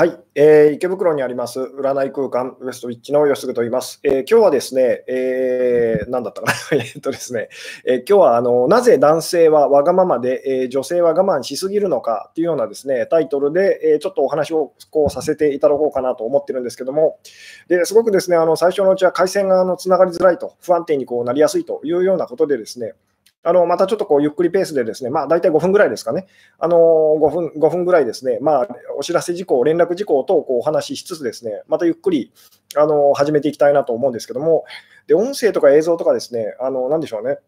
はい、えー、池袋にあります占い空間ウエストウィッチの吉嗣と言います。えー、今日はですね、えー、何だったかな。えっとですね、えー、今日はあのなぜ男性はわがままで、えー、女性は我慢しすぎるのかっていうようなですねタイトルで、えー、ちょっとお話をこうさせていただこうかなと思ってるんですけども、ですごくですねあの最初のうちは回線があのつながりづらいと、不安定にこうなりやすいというようなことでですね、あのまたちょっとこうゆっくりペースでですね、まあ、大体5分ぐらいですかね、あの5分 ,5 分ぐらいですね、まあ、お知らせ事項、連絡事項等こうお話ししつつですね、またゆっくりあの始めていきたいなと思うんですけども、で音声とか映像とかですね、あのなんでしょうね、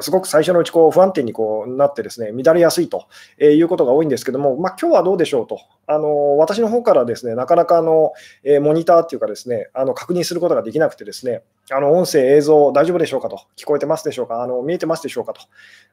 すごく最初のうちこう不安定にこうなってですね乱れやすいということが多いんですけども、まあ、今日はどうでしょうと、あの私の方からですねなかなかあの、えモニターっていうかですねあの確認することができなくてですねあの音声、映像大丈夫でしょうかと、聞こえてますでしょうか、あの見えてますでしょうかと、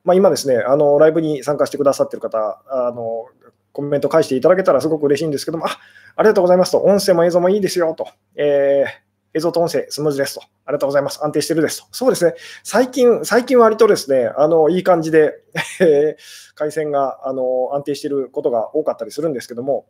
まあ、今ですねあのライブに参加してくださっている方あのコメント返していただけたらすごく嬉しいんですけども、あありがとうございますと、音声も映像もいいですよと、えー映像と音声、スムーズですと。ありがとうございます。安定してるですと。そうですね。最近、最近割とですね、あの、いい感じで回線が、あの、安定してることが多かったりするんですけども、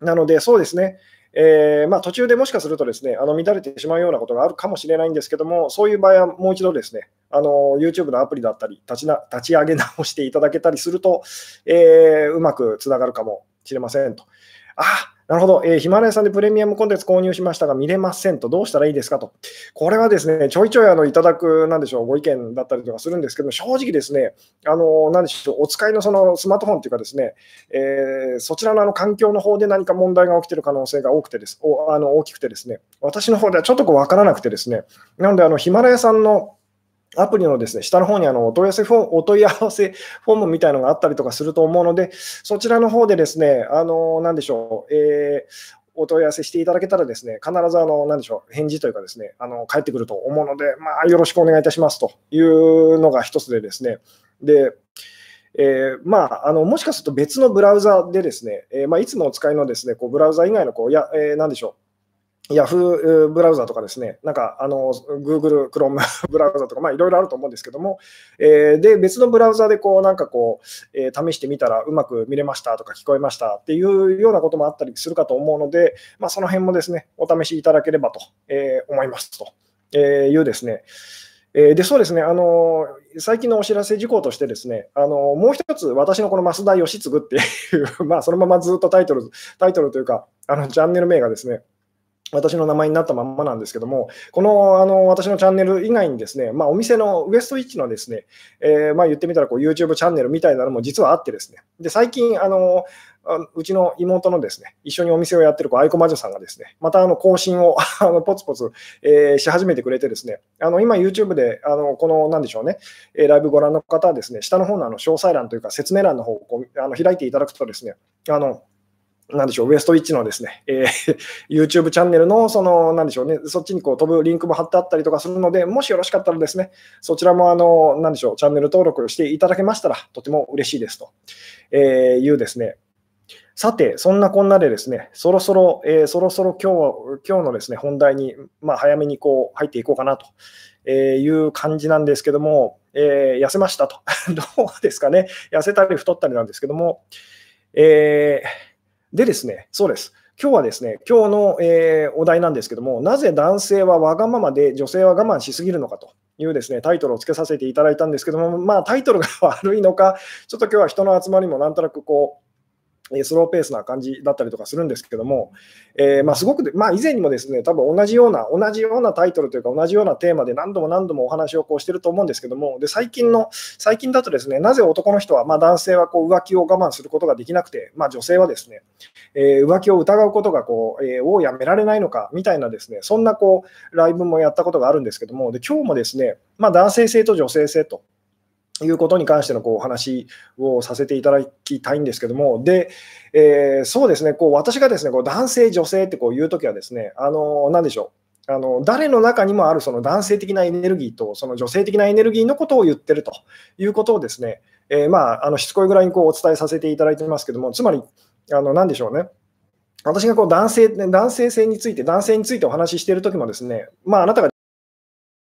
なので、そうですね。えー、まあ、途中でもしかするとですね、あの乱れてしまうようなことがあるかもしれないんですけども、そういう場合はもう一度ですね、あの YouTube のアプリだったり立ちな、立ち上げ直していただけたりすると、えー、うまくつながるかもしれませんと。あなるほど、えー、ヒマラヤさんでプレミアムコンテンツ購入しましたが見れませんと、どうしたらいいですかと。これはですね、ちょいちょいあのいただく、なんでしょう、ご意見だったりとかするんですけど、正直ですね、あのなんでしょう、お使いのそのスマートフォンっていうかですね、えー、そちらのあの環境の方で何か問題が起きている可能性が多くてです。おあの大きくてですね、私の方ではちょっとこう分からなくてですね、なのであのヒマラヤさんのアプリのですね、下の方にあのお問い合わせフォーム、お問い合わせフォームみたいなのがあったりとかすると思うので、そちらの方でですね、あの、なんでしょう、えー、お問い合わせしていただけたらですね、必ずあの、なでしょう、返事というかですね、あの、返ってくると思うので、まあ、よろしくお願いいたしますというのが一つでですね、で、えー、まあ、あのもしかすると別のブラウザでですね、えー、まあ、いつもお使いのですねこうブラウザ以外のこうや、えー、なんでしょう、Yahoo ブラウザとかですね、なんかあの Google Chrome ブラウザとか、まあいろいろあると思うんですけども、えー、で、別のブラウザでこうなんかこう、えー、試してみたらうまく見れましたとか聞こえましたっていうようなこともあったりするかと思うので、まあその辺もですね、お試しいただければと、えー、思いますと。いうですね、えでそうですね、あの最近のお知らせ事項として、ですねあのもう一つ、私のこの増田義嗣っていう、まあ、そのままずっとタイトルタイトルというか、あのチャンネル名がですね、私の名前になったまんまなんですけども、このあの私のチャンネル以外にですね、まあ、お店のウエストイッチのですね、えー、まあ、言ってみたらこう YouTube チャンネルみたいなのも実はあってですね、で最近あの、うちの妹のですね、一緒にお店をやってる愛子魔女さんがですね、またあの更新を あのポツポツ、えー、し始めてくれてですね、あの今 YouTube であのこのなんでしょうね、えライブご覧の方はですね、下の方のあの詳細欄というか説明欄の方をこうあの開いていただくとですね、あのなんでしょう、ウエストイッチのですね、えー、YouTube チャンネルの、その、なんでしょうね、そっちにこう飛ぶリンクも貼ってあったりとかするので、もしよろしかったらですね、そちらも、あの、なんでしょう、チャンネル登録していただけましたら、とても嬉しいですと、えーいうですね、さて、そんなこんなでですね、そろそろ、えー、そろそろ今日今日のですね本題に、まあ、早めにこう入っていこうかなという感じなんですけども、えー、痩せましたと。どうですかね、痩せたり太ったりなんですけども、えーでですね、そうです。今日はですね、今日の、えー、お題なんですけども、なぜ男性はわがままで女性は我慢しすぎるのかというですねタイトルをつけさせていただいたんですけども、まあ、タイトルが 悪いのか、ちょっと今日は人の集まりもなんとなくこう、スローペースな感じだったりとかするんですけども、えー、ま、すごく、まあ、以前にもですね、多分同じような、同じようなタイトルというか、同じようなテーマで何度も何度もお話をこうしてると思うんですけども、で最近の、最近だとですね、なぜ男の人は、まあ、男性はこう浮気を我慢することができなくて、まあ、女性はですね、えー、浮気を疑うことがこう、えー、をやめられないのかみたいなですね、そんなこうライブもやったことがあるんですけども、で今日もですね、まあ、男性性と女性性と。いうことに関してのこうお話をさせていただきたいんですけども、で、えー、そうですね、こう私がですねこう男性、女性ってこう言うときはですね、あの何でしょう、あの誰の中にもあるその男性的なエネルギーとその女性的なエネルギーのことを言ってるということをですね、えー、まあ、あのしつこいぐらいにこうお伝えさせていただいてますけども、つまり、あの何でしょうね。私がこう男性男性性について、男性についてお話ししているときもですね、まあ、あなたが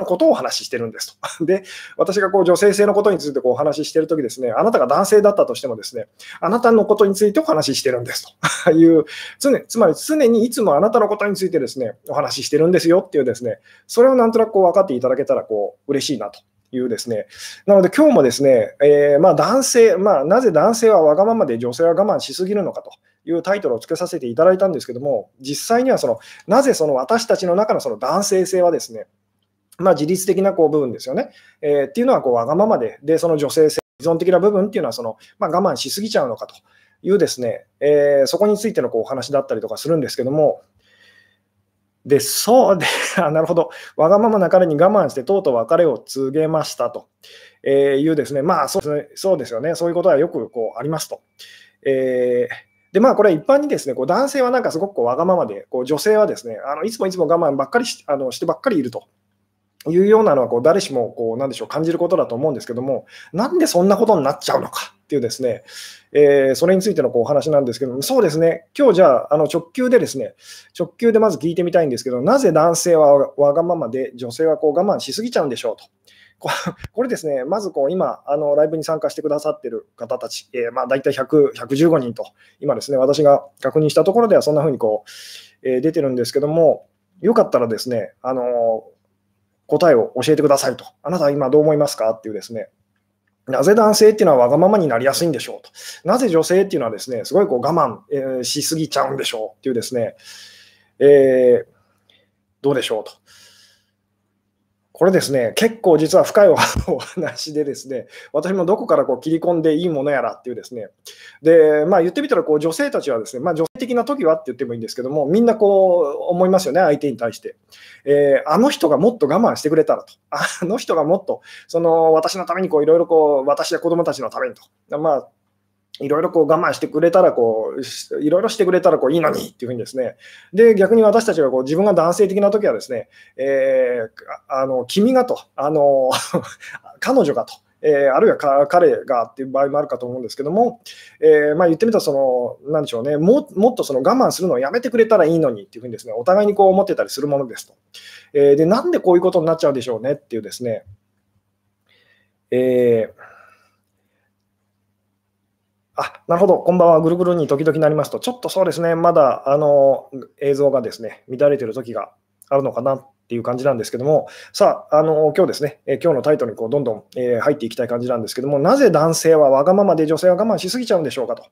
のことをお話ししてるんですと。で、私がこう女性性のことについてこうお話ししてるときですね、あなたが男性だったとしてもですね、あなたのことについてお話ししてるんですと いう、常つまり常にいつもあなたのことについてですね、お話ししてるんですよっていうですね、それをなんとなくこう分かっていただけたらこう嬉しいなというですね。なので今日もですね、えー、まあ男性、まあなぜ男性はわがままで女性は我慢しすぎるのかというタイトルをつけさせていただいたんですけども、実際にはその、なぜその私たちの中のその男性性はですね、まあ、自律的なこう部分ですよね。えー、っていうのはこうわがままで、で、その女性性、依存的な部分っていうのはその、まあ、我慢しすぎちゃうのかというですね、えー、そこについてのこうお話だったりとかするんですけども、で、そうで、あなるほど、わがままな彼に我慢してとうとう別れを告げましたと、えいうですね、まあそうですね、そうですよね、そういうことはよくこうありますと。えーで、まあ、これ一般にですね、こう男性はなんかすごくこうわがままで、こう女性はですね、あのいつもいつも我慢ばっかりしあのしてばっかりいると。いうようなのはこう誰しもこうなんでしょう感じることだと思うんですけども、なんでそんなことになっちゃうのかっていうですね、えー、それについてのこうお話なんですけども、そうですね、今日じゃああの直球でですね、直球でまず聞いてみたいんですけど、なぜ男性はわがままで女性はこう我慢しすぎちゃうんでしょうと。これですね、まずこう今、あのライブに参加してくださっている方たち、えー、まあ大体100 115人と、今ですね、私が確認したところではそんな風にこう、えー、出てるんですけども、よかったらですね、あの答えを教えてくださいと。あなたは今どう思いますかっていうですね。なぜ男性っていうのはわがままになりやすいんでしょうと。なぜ女性っていうのはですね、すごいこう我慢、えー、しすぎちゃうんでしょうっていうですね、えー、どうでしょうと。これですね、結構実は深い お話でですね、私もどこからこう切り込んでいいものやらっていうですね、で、まあ言ってみたらこう女性たちはですね、まあ女性的な時はって言ってもいいんですけども、みんなこう思いますよね、相手に対して。えー、あの人がもっと我慢してくれたらと。あの人がもっと、その私のためにこういろいろこう、私や子供たちのためにと。まあいろいろこう我慢してくれたらこう、いろいろしてくれたらこういいのにっていうふうにですね、で、逆に私たちがこう自分が男性的な時はですね、えー、あの君がと、あの 彼女がと、えー、あるいは彼がっていう場合もあるかと思うんですけども、えー、まあ、言ってみたらその、なんでしょうねも、もっとその我慢するのをやめてくれたらいいのにっていうふうにですね、お互いにこう思ってたりするものですと。えー、で、なんでこういうことになっちゃうでしょうねっていうですね、えーあ、なるほど。こんばんは。ぐるぐるに時々なりますと、ちょっとそうですね、まだあの映像がですね、乱れてる時があるのかなっていう感じなんですけども、さあ、あの今日ですね、え今日のタイトルにこうどんどん、え、入っていきたい感じなんですけども、なぜ男性はわがままで女性は我慢しすぎちゃうんでしょうかと。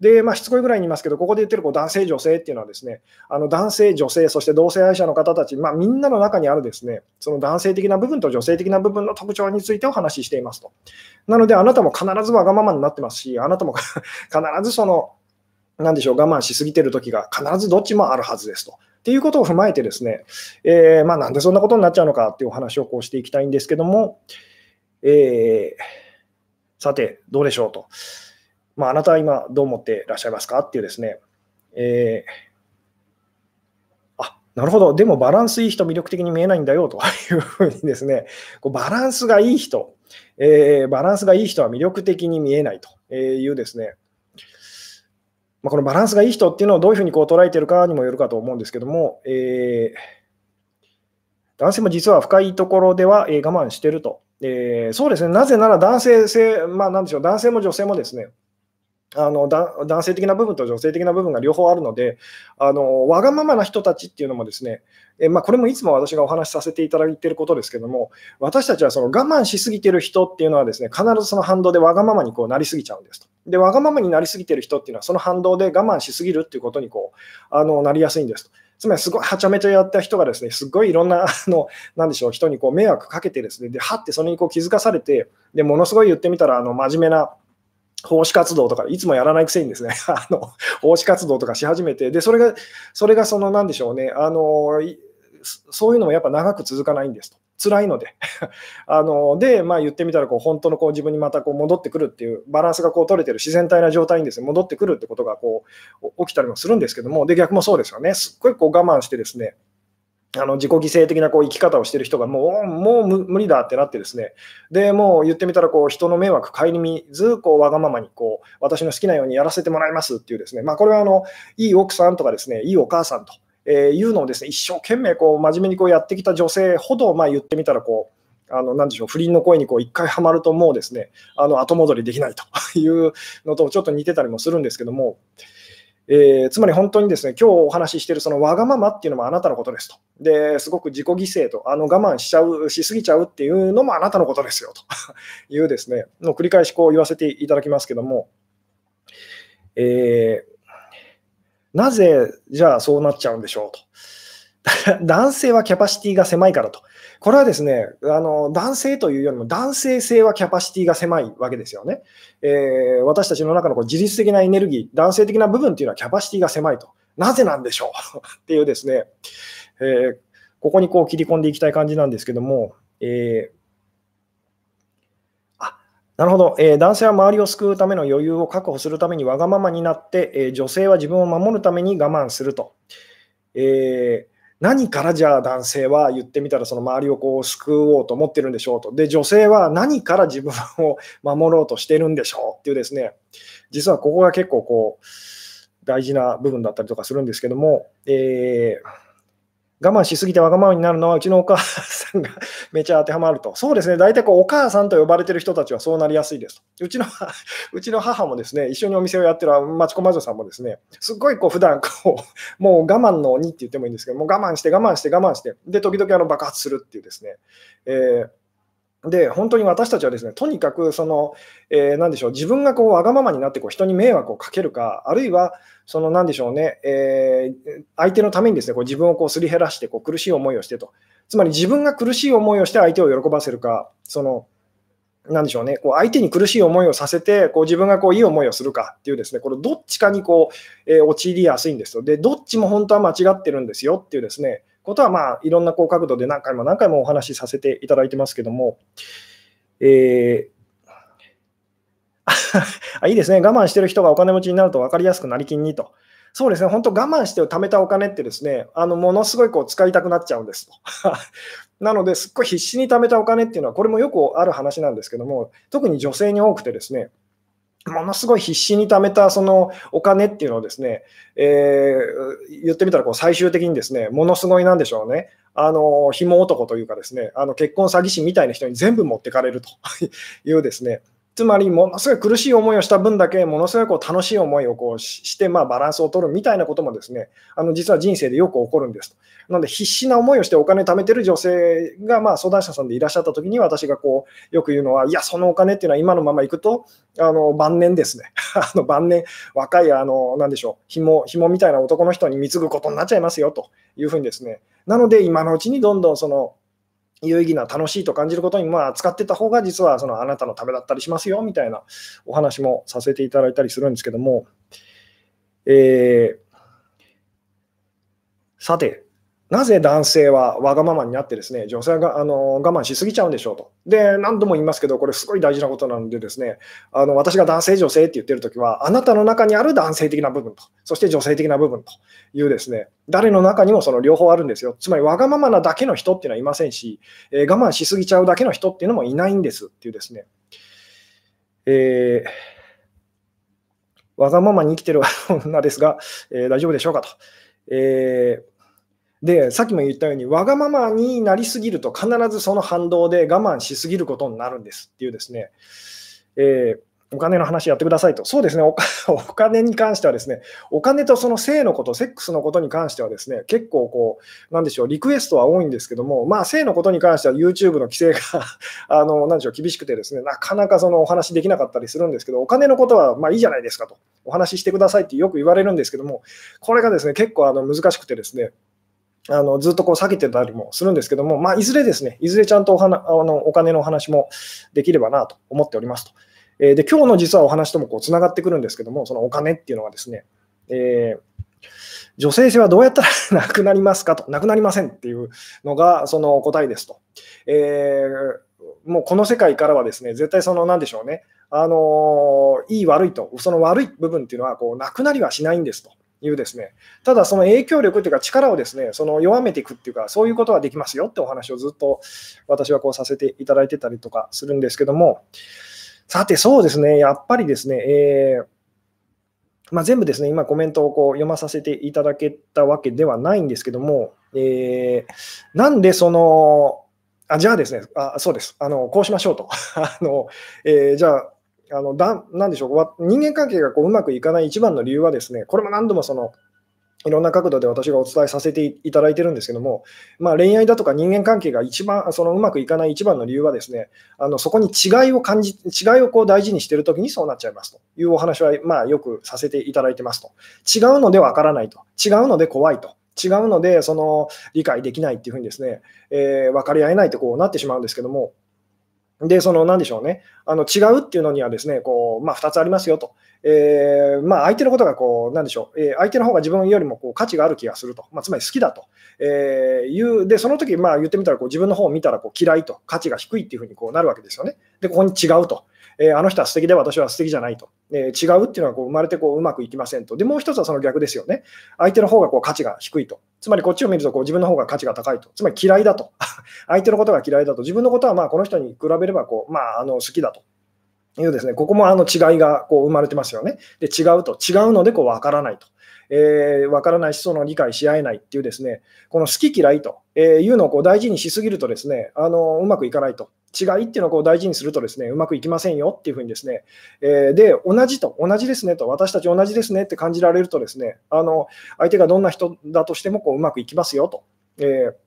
で、まあ、しつこいぐらいに言いますけど、ここで言ってるこう男性、女性っていうのはですね、あの男性、女性、そして同性愛者の方たち、まあ、みんなの中にあるですね、その男性的な部分と女性的な部分の特徴についてお話ししていますと。なので、あなたも必ずわがままになってますし、あなたも 必ずその、なんでしょう、我慢しすぎてる時が必ずどっちもあるはずですと。っていうことを踏まえてですね、えー、まあ、なんでそんなことになっちゃうのかっていうお話をこうしていきたいんですけども、えー、さて、どうでしょうと。まあ、あなたは今どう思ってらっしゃいますかっていうですね、えー、あなるほど、でもバランスいい人、魅力的に見えないんだよというふうにですね、こうバランスがいい人、えー、バランスがいい人は魅力的に見えないというですね、まあ、このバランスがいい人っていうのをどういうふうにこう捉えているかにもよるかと思うんですけども、えー、男性も実は深いところでは、え我慢してると。えー、そうですね、なぜなら男性性、まあ、なんでしょう、男性も女性もですね、あの男性的な部分と女性的な部分が両方あるので、あのわがままな人たちっていうのもですね、えまあ、これもいつも私がお話しさせていただいていることですけども、私たちはその我慢しすぎている人っていうのはですね、必ずその反動でわがままにこうなりすぎちゃうんですと。で、わがままになりすぎている人っていうのは、その反動で我慢しすぎるっていうことにこうあのなりやすいんですと。つまりすごいはちゃめちゃやった人がですね、すごいいろんな、あの、なんでしょう、人にこう迷惑かけてですね、で、はってそれにこう気づかされて、で、ものすごい言ってみたら、あの、真面目な、奉仕活動とか、いつもやらないくせにですね、あの、奉仕活動とかし始めて、で、それが、それがその、なんでしょうね、あの、そういうのもやっぱ長く続かないんですと。辛いので あので、まあ、言ってみたらこう本当のこう自分にまたこう戻ってくるっていうバランスがこう取れてる自然体な状態にです、ね、戻ってくるってことがこう起きたりもするんですけどもで逆もそうですよねすっごいこう我慢してですねあの自己犠牲的なこう生き方をしてる人がもうもう無理だってなってですね。でもう言ってみたらこう人の迷惑顧みずこうわがままにこう私の好きなようにやらせてもらいますっていうですね、まあ、これはあのいい奥さんとかですねいいお母さんとえいうのをですね一生懸命こう真面目にこうやってきた女性ほど、まあ、言ってみたらこう、あのなんでしょう不倫の声にこう一回はまるともうですねあの後戻りできないというのとちょっと似てたりもするんですけども、えー、つまり本当にですね今日お話ししているそのわがままっていうのもあなたのことですと。ですごく自己犠牲とあの我慢しちゃうしすぎちゃうっていうのもあなたのことですよと いうですねの繰り返しこう言わせていただきますけども、えー、なぜじゃあそうなっちゃうんでしょうと。男性はキャパシティが狭いからと。これはですね、あの男性というよりも男性性はキャパシティが狭いわけですよね。えー、私たちの中のこう自律的なエネルギー、男性的な部分っていうのはキャパシティが狭いと。なぜなんでしょう？っていうですね、えー、ここにこう切り込んでいきたい感じなんですけども、えーなるほど、えー、男性は周りを救うための余裕を確保するためにわがままになって、えー、女性は自分を守るために我慢すると。えー、何からじゃあ男性は言ってみたらその周りをこう救おうと思ってるんでしょうと。で、女性は何から自分を守ろうとしてるんでしょうっていうですね、実はここが結構こう大事な部分だったりとかするんですけども、えー我慢しすぎてわがままになるのはうちのお母さんが めちゃ当てはまると。そうですね、大体こうお母さんと呼ばれてる人たちはそうなりやすいですと。うちの うちの母もですね、一緒にお店をやってる町子魔女さんもですね、すっごいこう普段こう、もう我慢の鬼って言ってもいいんですけど、もう我慢して我慢して我慢して、で、時々あの爆発するっていうですね、えーで、本当に私たちはですね、とにかくその、えー、何でしょう、自分がこうわがままになってこう人に迷惑をかけるか、あるいは、その何でしょうね、えー、相手のためにですね、こう自分をこうすり減らしてこう苦しい思いをしてと。つまり自分が苦しい思いをして相手を喜ばせるか、その、なんでしょうね、こう相手に苦しい思いをさせて、こう自分がこういい思いをするかっていうですね、これどっちかにこう、えー、陥りやすいんですよ。で、どっちも本当は間違ってるんですよっていうですね、ことは、まあ、いろんなこう角度で何回も何回もお話しさせていただいてますけども、えー、あいいですね、我慢してる人がお金持ちになると分かりやすくなりきんにと。そうですね、本当、我慢して貯めたお金ってですね、あのものすごいこう使いたくなっちゃうんですと。なので、すっごい必死に貯めたお金っていうのは、これもよくある話なんですけども、特に女性に多くてですね、ものすごい必死に貯めたそのお金っていうのをですね、えー、言ってみたらこう最終的にですね、ものすごいなんでしょうね、あの、紐男というかですね、あの結婚詐欺師みたいな人に全部持ってかれるというですね、つまり、ものすごい苦しい思いをした分だけ、ものすごいこう楽しい思いをこうして、まあ、バランスを取るみたいなこともですね、あの実は人生でよく起こるんです。なので、必死な思いをしてお金貯めてる女性が、まあ、相談者さんでいらっしゃったときに、私がこうよく言うのは、いや、そのお金っていうのは今のままいくと、あの晩年ですね、あの晩年、若い、あのなんでしょう、紐紐みたいな男の人に貢ぐことになっちゃいますよというふうにですね、なので、今のうちにどんどんその、有意義な楽しいと感じることにまあ使ってた方が実はそのあなたのためだったりしますよみたいなお話もさせていただいたりするんですけども、えー、さて、なぜ男性はわがままになってですね、女性があの我慢しすぎちゃうんでしょうと。で、何度も言いますけど、これすごい大事なことなのでですね、あの私が男性、女性って言ってるときは、あなたの中にある男性的な部分と、そして女性的な部分というですね、誰の中にもその両方あるんですよ。つまり、わがままなだけの人っていうのはいませんし、えー、我慢しすぎちゃうだけの人っていうのもいないんですっていうですね、えー、わがままに生きてる女ですが、えー、大丈夫でしょうかと。えーで、さっきも言ったように、わがままになりすぎると、必ずその反動で我慢しすぎることになるんですっていうですね、えー、お金の話やってくださいと。そうですね。お、お金に関してはですね、お金とその性のこと、セックスのことに関してはですね、結構こう、なんでしょう、リクエストは多いんですけども、まあ、性のことに関しては YouTube の規制が あの、なんでしょう、厳しくてですね、なかなかそのお話できなかったりするんですけど、お金のことはまあいいじゃないですかと、お話ししてくださいってよく言われるんですけども、これがですね、結構あの難しくてですね、あのずっとこう避けてたりもするんですけども、まあ、いずれですね、いずれちゃんとお花あのお金のお話もできればなと思っておりますと。えー、で今日の実はお話ともこうつながってくるんですけども、そのお金っていうのはですね、えー、女性性はどうやったらなくなりますかと、なくなりませんっていうのがその答えですと。えー、もうこの世界からはですね、絶対その、なんでしょうね、あのいい悪いと、その悪い部分っていうのはこうなくなりはしないんですと。いうですね、ただその影響力というか力をですね、その弱めていくっていうか、そういうことはできますよってお話をずっと私はこうさせていただいてたりとかするんですけども、さてそうですね、やっぱりですね、えーまあ、全部ですね、今コメントをこう読まさせていただけたわけではないんですけども、えー、なんでその、あじゃあですね、あそうです、あのこうしましょうと。あのえー、じゃああのだ、なでしょう、人間関係がこううまくいかない一番の理由はですね、これも何度もそのいろんな角度で私がお伝えさせていただいてるんですけども、まあ、恋愛だとか人間関係が一番そのうまくいかない一番の理由はですね、あのそこに違いを感じ、違いをこう大事にしているときにそうなっちゃいますというお話は、まあ、よくさせていただいてますと。違うのでわからないと。違うので怖いと。違うのでその理解できないっていうふうにですね、えー、分かり合えないとこうなってしまうんですけども、で、その、なんでしょうね、あの違うっていうのにはですね、こう、まあ、2つありますよと。えー、まあ、相手のことがこう、なんでしょう、えー、相手の方が自分よりもこう価値がある気がすると、まあ、つまり好きだと、えー、いう、で、その時まあ言ってみたらこう、自分の方を見たらこう嫌いと、価値が低いっていうふうにこうなるわけですよね。で、ここに違うと。えー、あの人は素敵で私は素敵じゃないと、えー、違うっていうのはこう生まれてこううまくいきませんと。で、もう一つはその逆ですよね。相手の方がこう価値が低いと。つまりこっちを見るとこう自分の方が価値が高いと。つまり嫌いだと。相手のことが嫌いだと。自分のことはまあこの人に比べればこう、まあ、あの好きだと。いうですね、ここもあの違いがこう生まれてますよね。で、違うと、違うのでこう分からないと。えー、分からないし、その理解し合えないっていうですね、この好き嫌いというのをこう大事にしすぎるとですね、あのうまくいかないと。違いっていうのをこう大事にするとですね、うまくいきませんよっていうふうにですね、えー、で、同じと、同じですねと、私たち同じですねって感じられるとですね、あの相手がどんな人だとしてもこううまくいきますよと。えー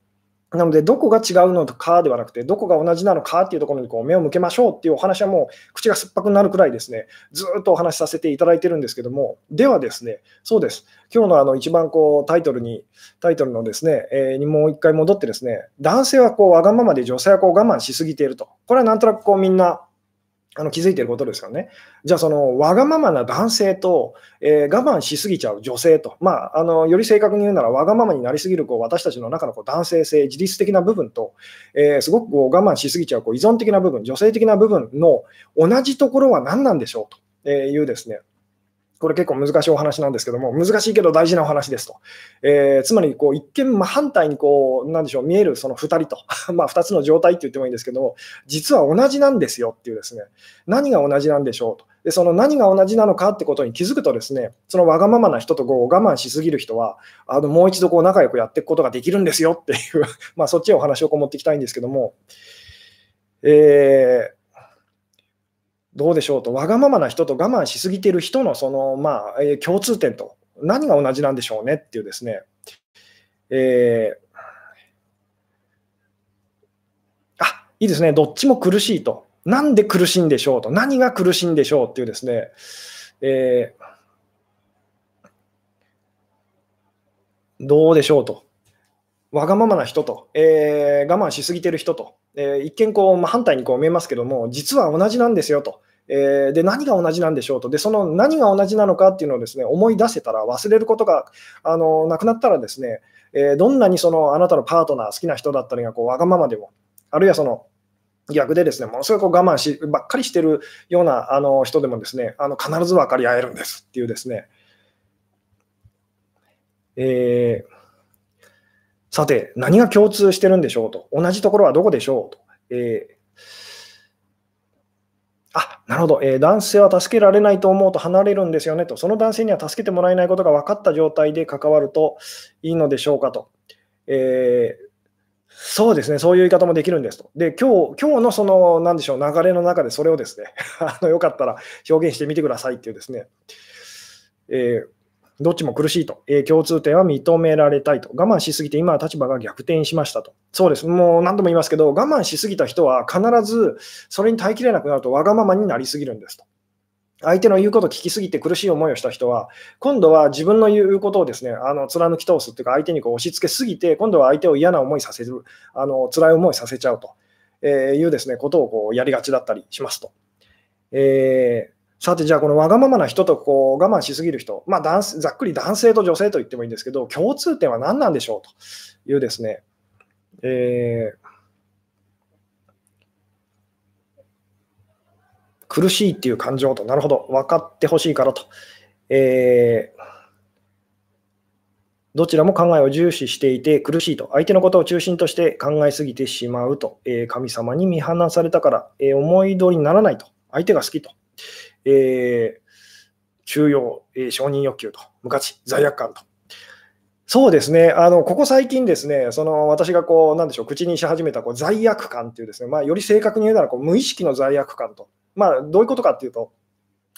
なので、どこが違うのかではなくて、どこが同じなのかっていうところにこう目を向けましょうっていうお話はもう口が酸っぱくなるくらいですね、ずっとお話しさせていただいてるんですけども、ではですね、そうです、今日のあの一番こうタイトルに、タイトルのですね、えー、にもう一回戻ってですね、男性はこうわがままで女性はこう我慢しすぎていると。これはなんとなくこうみんなあの気づいてることですよね。じゃあ、そのわがままな男性と、えー、我慢しすぎちゃう女性と、まあ、あのより正確に言うなら、わがままになりすぎるこう私たちの中のこう男性性、自律的な部分と、えー、すごくこう我慢しすぎちゃうこう依存的な部分、女性的な部分の同じところは何なんでしょうというですね、これ結構難しいお話なんですけども、難しいけど大事なお話ですと。えー、つまり、こう、一見反対にこう、なんでしょう、見えるその2人と、まあ2つの状態って言ってもいいんですけども、実は同じなんですよっていうですね、何が同じなんでしょうと。で、その何が同じなのかってことに気づくとですね、そのわがままな人とこう我慢しすぎる人は、あのもう一度こう仲良くやっていくことができるんですよっていう まあそっちへお話をこう持っていきたいんですけども、えーどうでしょうと、わがままな人と我慢しすぎている人のその、まあえー、共通点と、何が同じなんでしょうねっていうですね、えー、あいいですね、どっちも苦しいと、なんで苦しいんでしょうと、何が苦しいんでしょうっていうですね、えー、どうでしょうと。わがままな人と、えー、我慢しすぎている人と、えー、一見こう、まあ、反対にこう見えますけども、実は同じなんですよと。えー、で何が同じなんでしょうとで、その何が同じなのかっていうのをですね思い出せたら、忘れることがあのなくなったら、ですね、えー、どんなにそのあなたのパートナー、好きな人だったりがこうわがままでも、あるいはその逆でですね、ものすごく我慢しばっかりしてるようなあの人でもですね、あの必ず分かり合えるんですっていうですね、えーさて、何が共通してるんでしょうと。同じところはどこでしょうと。えーあなるほど、えー、男性は助けられないと思うと離れるんですよねと、その男性には助けてもらえないことが分かった状態で関わるといいのでしょうかと。えー、そうですね、そういう言い方もできるんですと。で、今日今日のその、なんでしょう、流れの中でそれをですね、あのよかったら表現してみてくださいっていうですね、えーどっちも苦しいと、えー、共通点は認められたいと、我慢しすぎて今は立場が逆転しましたと。そうです、もう何度も言いますけど、我慢しすぎた人は必ずそれに耐えきれなくなるとわがままになりすぎるんですと。相手の言うことを聞きすぎて苦しい思いをした人は、今度は自分の言うことをですね、あの貫き通すというか、相手にこう押し付けすぎて、今度は相手を嫌な思いさせる、あの辛い思いさせちゃうというですね、ことをこうやりがちだったりしますと。えーさて、じゃあ、このわがままな人とこう我慢しすぎる人、まあ男、ざっくり男性と女性と言ってもいいんですけど、共通点は何なんでしょうというですね、えー、苦しいっていう感情と、なるほど、分かってほしいからと、えー、どちらも考えを重視していて苦しいと、相手のことを中心として考えすぎてしまうと、えー、神様に見放されたから、え、思い通りにならないと、相手が好きと。えー、中庸、えー、承認欲求と、無価値、罪悪感と。そうですね、あのここ最近ですね、その私がこう、なんでしょう、口にし始めたこう罪悪感っていうですね、まあ、より正確に言うならこう無意識の罪悪感と。まあ、どういうことかっていうと、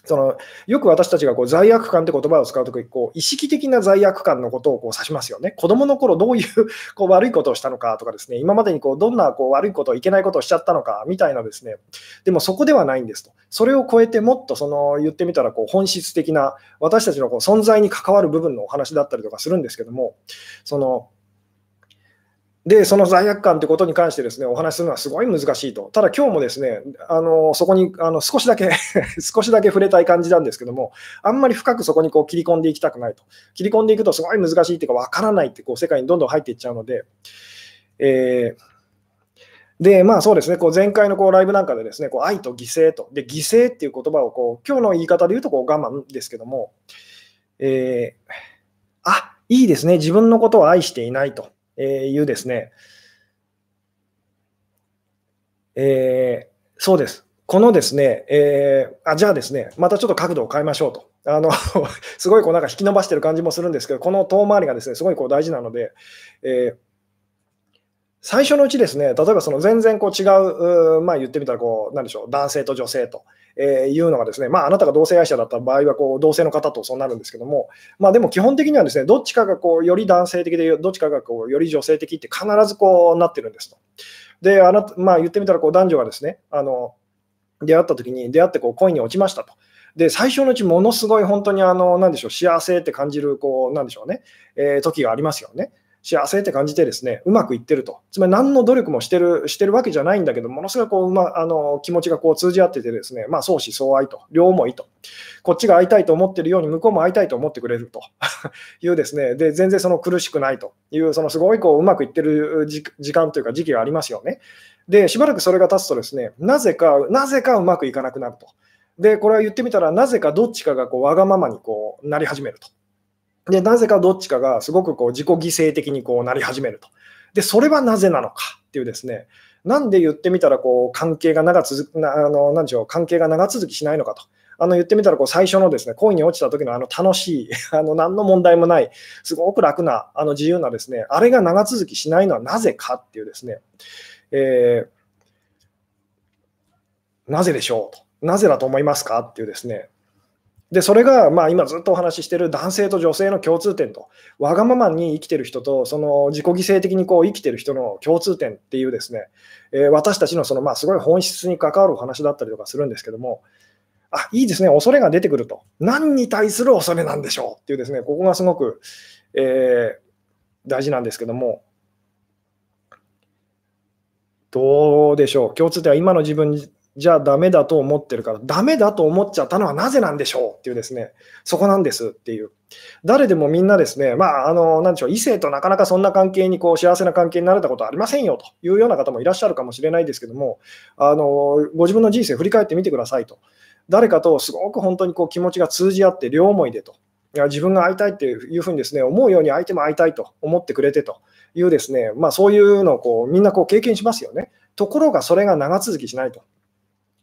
そのよく私たちがこう罪悪感って言葉を使うとき、こう意識的な罪悪感のことをこう指しますよね。子供の頃どういうこう悪いことをしたのかとかですね、今までにこうどんなこう悪いこと、いけないことをしちゃったのかみたいなですね、でもそこではないんですと。それを超えてもっとその言ってみたらこう本質的な私たちのこう存在に関わる部分のお話だったりとかするんですけども、そので、その罪悪感ということに関してですね、お話しするのはすごい難しいと。ただ今日もですね、あのそこにあの少しだけ 少しだけ触れたい感じなんですけども、あんまり深くそこにこう切り込んでいきたくないと。切り込んでいくとすごい難しいっていうか、わからないってこう世界にどんどん入っていっちゃうので、えーで、まあそうですね、こう前回のこうライブなんかでですね、こう愛と犠牲と、で犠牲っていう言葉をこう今日の言い方で言うとこう我慢ですけども、えー、あいいですね、自分のことを愛していないと。えいうですね、えー、そうです。このですね、えー、あじゃあですね、またちょっと角度を変えましょうと。あの すごいこうなんか引き伸ばしてる感じもするんですけど、この遠回りがですね、すごいこう大事なので、えー、最初のうちですね、例えばその全然こう違う、まあ、言ってみたらこう、なんでしょう、男性と女性と、えー、いうのがですね、まあ、あなたが同性愛者だった場合はこう同性の方とそうなるんですけども、まあ、でも基本的にはですね、どっちかがこうより男性的で、どっちかがこうより女性的って必ずこうなってるんですと。で、あなたまあ、言ってみたらこう男女がですね、あの出会った時に出会ってこう恋に落ちましたと。で、最初のうちものすごい本当にあの、なんでしょう、幸せって感じる、こう、なんでしょうね、えー、時がありますよね。幸せって感じてですね、うまくいってると。つまり何の努力もしてるしてるわけじゃないんだけど、ものすごいこう、まあの気持ちがこう通じ合っててですね、まあ、相思相愛と、両思いと。こっちが会いたいと思ってるように、向こうも会いたいと思ってくれると いうですね、で、全然その苦しくないという、そのすごいこううまくいってる時間というか時期がありますよね。で、しばらくそれが経つとですね、なぜか、なぜかうまくいかなくなると。で、これは言ってみたら、なぜかどっちかがこうわがままにこうなり始めると。で、なぜかどっちかがすごくこう自己犠牲的にこうなり始めると。で、それはなぜなのかっていうですね、なんで言ってみたらこう関係が長続く、あの、なんでしょう、関係が長続きしないのかと。あの言ってみたらこう最初のですね恋に落ちた時のあの楽しい、あの何の問題もない、すごく楽な、あの自由なですね、あれが長続きしないのはなぜかっていうですね、えー、なぜでしょうと。なぜだと思いますかっていうですね、で、それが、まあ、今ずっとお話ししている男性と女性の共通点と、わがままに生きてる人と、その自己犠牲的にこう生きてる人の共通点っていうですね、えー、私たちのその、まあ、すごい本質に関わるお話だったりとかするんですけども、あ、いいですね、恐れが出てくると。何に対する恐れなんでしょうっていうですね、ここがすごく、えー、大事なんですけども、どうでしょう、共通点は今の自分じゃあダメだと思ってるから、ダメだと思っちゃったのはなぜなんでしょうっていうですね、そこなんですっていう。誰でもみんなですね、まあ、あの、なんでしょう、異性となかなかそんな関係にこう幸せな関係になれたことありませんよというような方もいらっしゃるかもしれないですけども、あの、ご自分の人生振り返ってみてくださいと。誰かとすごく本当にこう気持ちが通じ合って両思いでと。いや自分が会いたいっていうふうにですね、思うように相手も会いたいと思ってくれてというですね、まあそういうのをこうみんなこう経験しますよね。ところがそれが長続きしないと。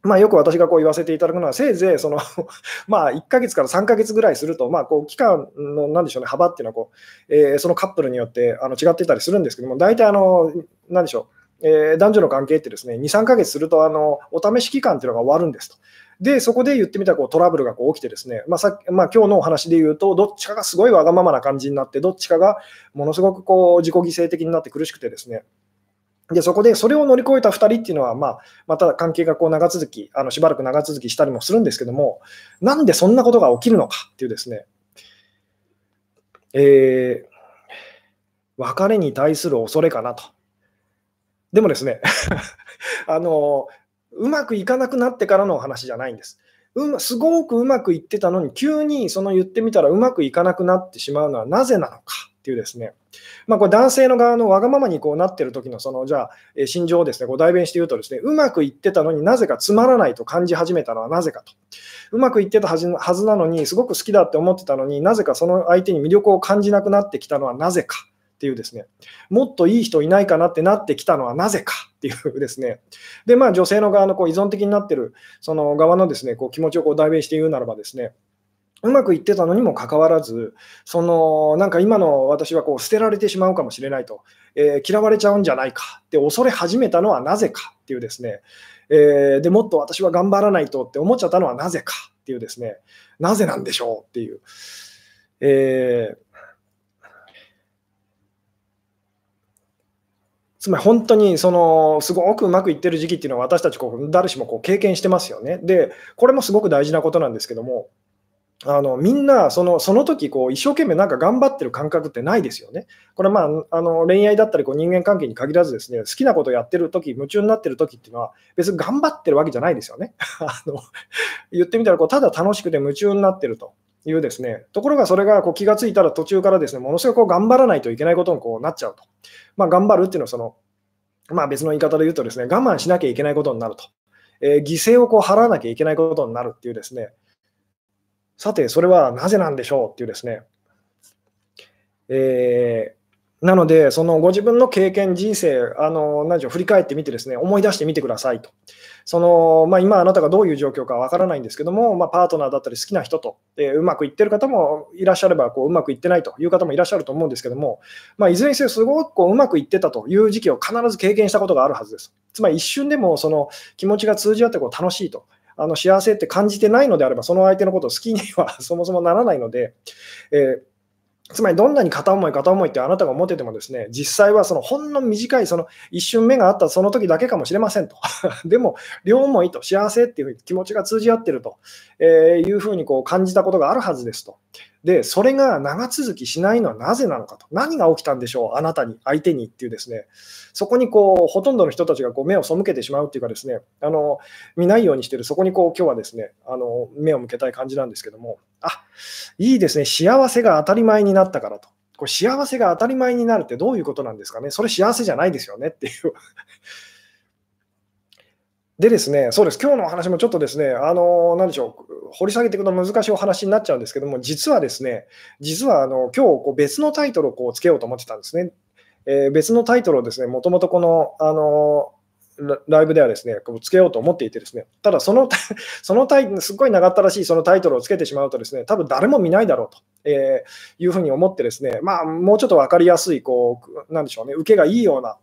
まあ、よく私がこう言わせていただくのは、せいぜいその まあ1ヶ月から3ヶ月ぐらいすると、まあ、こう期間のなんでしょう、ね、幅っていうのはこう、えー、そのカップルによってあの違ってたりするんですけども、大体あの、なんでしょう、えー、男女の関係ってですね2、3ヶ月するとあのお試し期間っていうのが終わるんですと。で、そこで言ってみたらこうトラブルがこう起きてですね、まあさまあ、今日のお話で言うと、どっちかがすごいわがままな感じになって、どっちかがものすごくこう自己犠牲的になって苦しくてですね、でそこでそれを乗り越えた2人っていうのは、まあ、また関係がこう長続き、あのしばらく長続きしたりもするんですけども、なんでそんなことが起きるのかっていうですね、えー、別れに対する恐れかなと。でもですね あの、うまくいかなくなってからの話じゃないんです。うますごくうまくいってたのに、急にその言ってみたらうまくいかなくなってしまうのはなぜなのかっていうですね、まあ、これ男性の側のわがままにこうなってる時のそのじゃあ心情をですねこう代弁して言うとですねうまくいってたのになぜかつまらないと感じ始めたのはなぜかと。うまくいってたはずはずなのにすごく好きだって思ってたのになぜかその相手に魅力を感じなくなってきたのはなぜかっていうですね、もっといい人いないかなってなってきたのはなぜかっていうですね、で、まあ女性の側のこう依存的になってるその側のですね、こう気持ちをこう代弁して言うならばですね、うまくいってたのにもかかわらず、そのなんか今の私はこう捨てられてしまうかもしれないと、えー、嫌われちゃうんじゃないかって恐れ始めたのはなぜかっていうですね、えー、でもっと私は頑張らないとって思っちゃったのはなぜかっていうですね、なぜなんでしょうっていう。えーつまり本当にそのすごくうまくいってる時期っていうのは私たちこう誰しもこう経験してますよね。で、これもすごく大事なことなんですけども、あのみんなそのその時こう一生懸命なんか頑張ってる感覚ってないですよね。これまああの恋愛だったりこう人間関係に限らずですね好きなことやってる時夢中になってる時っていうのは別に頑張ってるわけじゃないですよね。あの言ってみたらこうただ楽しくて夢中になってると。いうですね、ところがそれがこう気がついたら途中からですね、ものすごく頑張らないといけないことにこうなっちゃうと。まあ、頑張るっていうのはその、まあ、別の言い方で言うとですね、我慢しなきゃいけないことになると。えー、犠牲をこう払わなきゃいけないことになるっていうですね、さて、それはなぜなんでしょうっていうですね、えー、なので、そのご自分の経験、人生、あの何でしょう振り返ってみてですね、思い出してみてくださいと。そのまあ、今、あなたがどういう状況かわからないんですけども、まあ、パートナーだったり好きな人と、えー、うまくいってる方もいらっしゃればこう、うまくいってないという方もいらっしゃると思うんですけども、まあ、いずれにせよ、すごくこううまくいってたという時期を必ず経験したことがあるはずです。つまり一瞬でもその気持ちが通じ合ってこう楽しいと。あの幸せって感じてないのであれば、その相手のことを好きには そもそもならないので、えーつまりどんなに片思い、片思いってあなたが思っててもですね、実際はそのほんの短いその一瞬目があったその時だけかもしれませんと。でも、両思いと幸せっていう気持ちが通じ合ってると、えーいうふうにこう感じたことがあるはずですと。で、それが長続きしないのはなぜなのかと。何が起きたんでしょう、あなたに、相手にっていうですね、そこにこう、ほとんどの人たちがこう目を背けてしまうっていうかですね、あの、見ないようにしてる、そこにこう、今日はですね、あの、目を向けたい感じなんですけども、あ、いいですね、幸せが当たり前になったからと。これ幸せが当たり前になるってどういうことなんですかね。それ幸せじゃないですよねっていう。でですね、そうです、今日のお話もちょっとですね、あの何でしょう、掘り下げていくと難しいお話になっちゃうんですけども、実はですね、実はあの今日こう別のタイトルをこうつけようと思ってたんですね。えー、別のタイトルをですね、もともとこの、あのライブではですね、こうつけようと思っていてですね、ただその、そのタイすっごい長ったらしいそのタイトルをつけてしまうとですね、多分誰も見ないだろうと、えー、いうふうに思ってですね、まあ、もうちょっと分かりやすい、こう、なんでしょうね、受けがいいような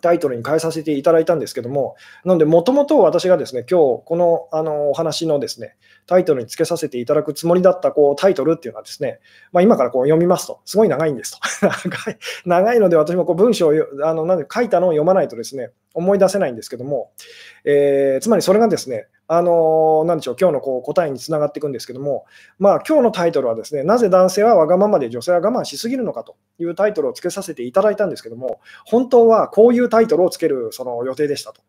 タイトルに変えさせていただいたんですけども、なので、もともと私がですね、今日このあのお話のですね、タイトルにつけさせていただくつもりだったこうタイトルっていうのはですね、まあ、今からこう読みますと、すごい長いんですと。長いので、私もこう文章をあのなんで書いたのを読まないとですね、思い出せないんですけども、えー、つまりそれがですね、あのー、でしょう、今日のこう答えにつながっていくんですけども、まあ、今日のタイトルはですね、なぜ男性はわがままで女性は我慢しすぎるのかというタイトルをつけさせていただいたんですけども、本当はこういうタイトルをつけるその予定でしたと。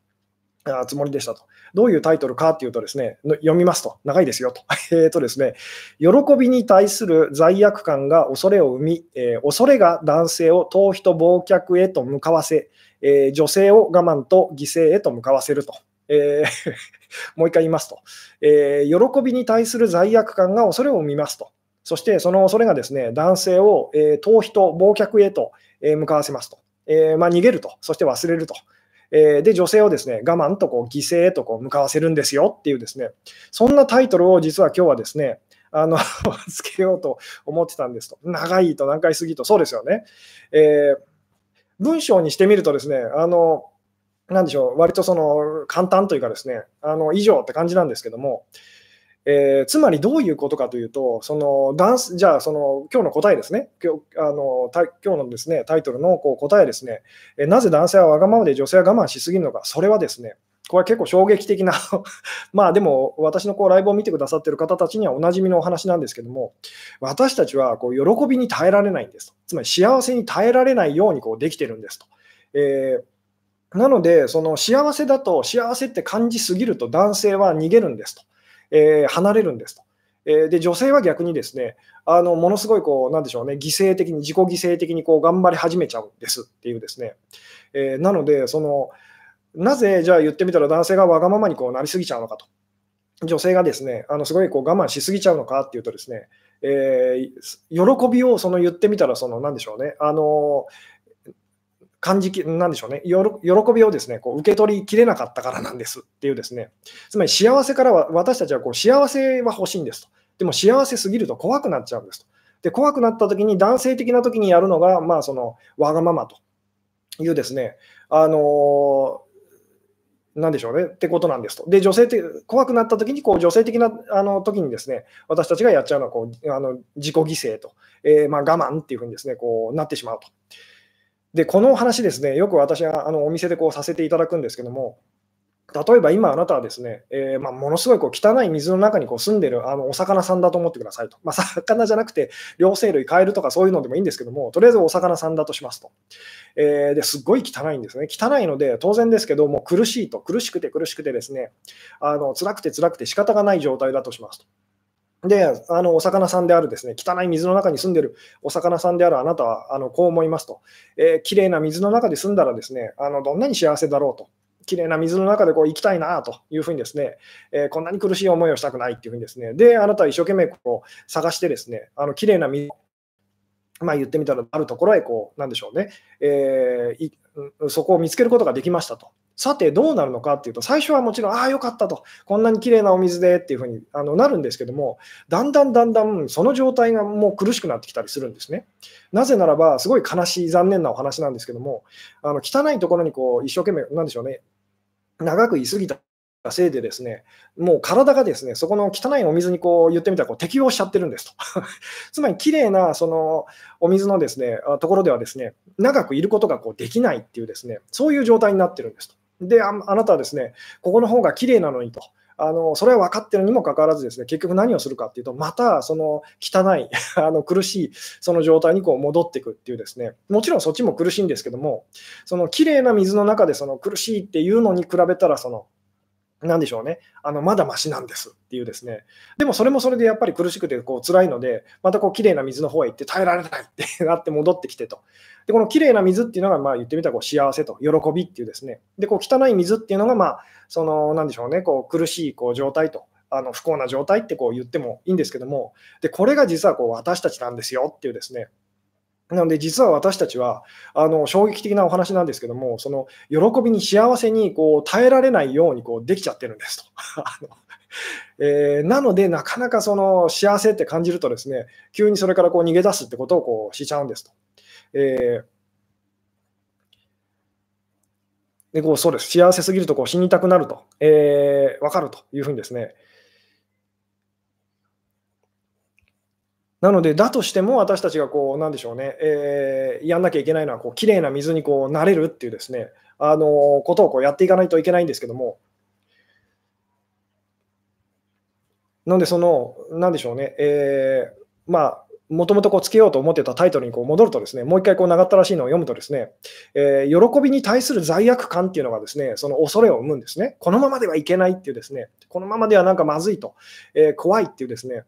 あつもりでしたと。どういうタイトルかっていうとですね、読みますと、長いですよと。えっ、とですね、喜びに対する罪悪感が恐れを生み、えー、恐れが男性を逃避と忘却へと向かわせ、えー、女性を我慢と犠牲へと向かわせると。えー もう一回言いますと、えー、喜びに対する罪悪感が恐れを生みますと。そしてその恐れがですね、男性を、えー、逃避と忘却へと、え、向かわせますと。えまあ、逃げると、そして忘れると。え、で、女性をですね、我慢とこう犠牲へとこう向かわせるんですよっていうですね、そんなタイトルを実は今日はですね、あの つけようと思ってたんですと。長いと何回過ぎと、そうですよね。え、文章にしてみるとですね、あの、なんでしょう、割とその簡単というかですね、あの以上って感じなんですけども、えー、つまりどういうことかというと、そのダンスじゃあその今日の答えですね、今日あの今日のですねタイトルのこう答えですね、えー、なぜ男性はわがままで女性は我慢しすぎるのか、それはですね、これは結構衝撃的な まあでも私のこうライブを見てくださっている方たちにはおなじみのお話なんですけども、私たちはこう喜びに耐えられないんですと。つまり幸せに耐えられないようにこうできてるんですと。えーなので、その幸せだと、幸せって感じすぎると男性は逃げるんですと、えー、離れるんですと。え、で女性は逆にですね、あのものすごいこう、なんでしょうね、犠牲的に、自己犠牲的にこう頑張り始めちゃうんですっていうですね。えー、なので、そのなぜじゃあ言ってみたら男性がわがままにこうなりすぎちゃうのかと。女性がですね、あのすごいこう我慢しすぎちゃうのかっていうとですね、えー、喜びをその言ってみたら、そのなんでしょうね、あの感じき、なんでしょうね、喜びをですね、こう受け取りきれなかったからなんですっていうですね、つまり幸せからは、私たちはこう幸せは欲しいんですと。でも幸せすぎると怖くなっちゃうんですと。で、怖くなった時に、男性的な時にやるのが、まあ、その、わがままというですね、あのなんでしょうねってことなんですと。で、女性的、怖くなった時に、こう、女性的なあの時にですね、私たちがやっちゃうのは、こう、あの自己犠牲と、えー、まあ、我慢っていうふうにですね、こう、なってしまうと。で、この話ですね、よく私はあのお店でこうさせていただくんですけども、例えば今あなたはですね、えー、ま、ものすごいこう汚い水の中にこう住んでるあのお魚さんだと思ってくださいと。まあ、魚じゃなくて、両生類、カエルとかそういうのでもいいんですけども、とりあえずお魚さんだとしますと。えー、ですっごい汚いんですね。汚いので、当然ですけど、もう苦しいと、苦しくて苦しくてですね、あの辛くて辛くて仕方がない状態だとしますと。で、あのお魚さんであるですね、汚い水の中に住んでるお魚さんであるあなたはあのこう思いますと、えー、綺麗な水の中で住んだらですね、あのどんなに幸せだろうと。綺麗な水の中でこう行きたいなというふうにですね、えー、こんなに苦しい思いをしたくないっていうふうにですね、で、あなたは一生懸命こう探してですね、あの綺麗な水、まあ、言ってみたらあるところへこう、なんでしょうね、えー、そこを見つけることができましたと。さて、どうなるのかっていうと、最初はもちろん、ああ、よかったと、こんなに綺麗なお水でっていうふうにあのなるんですけども、だんだんだんだんその状態がもう苦しくなってきたりするんですね。なぜならば、すごい悲しい、残念なお話なんですけども、あの汚いところにこう一生懸命、なんでしょうね、長く居すぎたせいでですね、もう体がですね、そこの汚いお水にこう言ってみたらこう適応しちゃってるんですと。つまり綺麗なそのお水のですねところではですね、長くいることがこうできないっていうですね、そういう状態になってるんですと。で、あなたはですね、ここの方が綺麗なのにと。あのそれは分かってるにもかかわらず、ですね結局何をするかっていうと、またその汚い あの苦しいその状態にこう戻っていくっていう、ですねもちろんそっちも苦しいんですけども、その綺麗な水の中でその苦しいっていうのに比べたら、そのなんでしょうね、あのまだましなんですっていうですね、でもそれもそれでやっぱり苦しくてこう辛いので、またこう綺麗な水の方へ行って耐えられないってなって戻ってきてと。で、この綺麗な水っていうのが、まあ言ってみたらこう幸せと喜びっていうですね、で、こう汚い水っていうのが、まあ、その、なんでしょうね、こう苦しいこう状態と。あの不幸な状態ってこう言ってもいいんですけども、でこれが実はこう私たちなんですよっていうですね、なので、実は私たちは、あの衝撃的なお話なんですけども、その喜びに幸せにこう耐えられないようにこうできちゃってるんですと。えー、なので、なかなかその幸せって感じるとですね、急にそれからこう逃げ出すってことをこうしちゃうんですと。えーでこうそうです幸せすぎるとこう死にたくなると、えー、分かるというふうにですね、なので、だとしても私たちがこう、なんでしょうね、えー、やんなきゃいけないのは、こう、きれいな水にこう、なれるっていうですね、あのことをこうやっていかないといけないんですけども、なんで、その、なんでしょうね、えー、まあ、もともとつけようと思ってたタイトルにこう戻るとですね、もう一回こう長ったらしいのを読むとですね、えー、喜びに対する罪悪感っていうのがですね、その恐れを生むんですね。このままではいけないっていうですね、このままではなんかまずいと、えー、怖いっていうですね、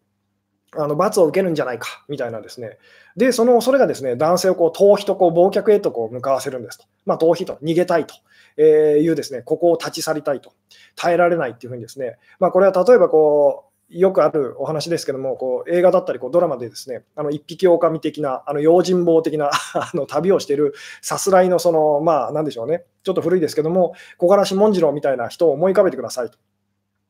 あの罰を受けるんじゃないかみたいなですね。で、そのそれがですね、男性をこう逃避とこう忘却へとこう向かわせるんですと。まあ、逃避と逃げたいというですね、ここを立ち去りたいと。耐えられないっていうふうにですね、まあ、これは例えばこう、よくあるお話ですけども、こう映画だったりこうドラマでですね、あの一匹狼的な、あの用心棒的な あの旅をしているさすらいのその、まあ、なんでしょうね、ちょっと古いですけども、小柄し文次郎みたいな人を思い浮かべてくださいと。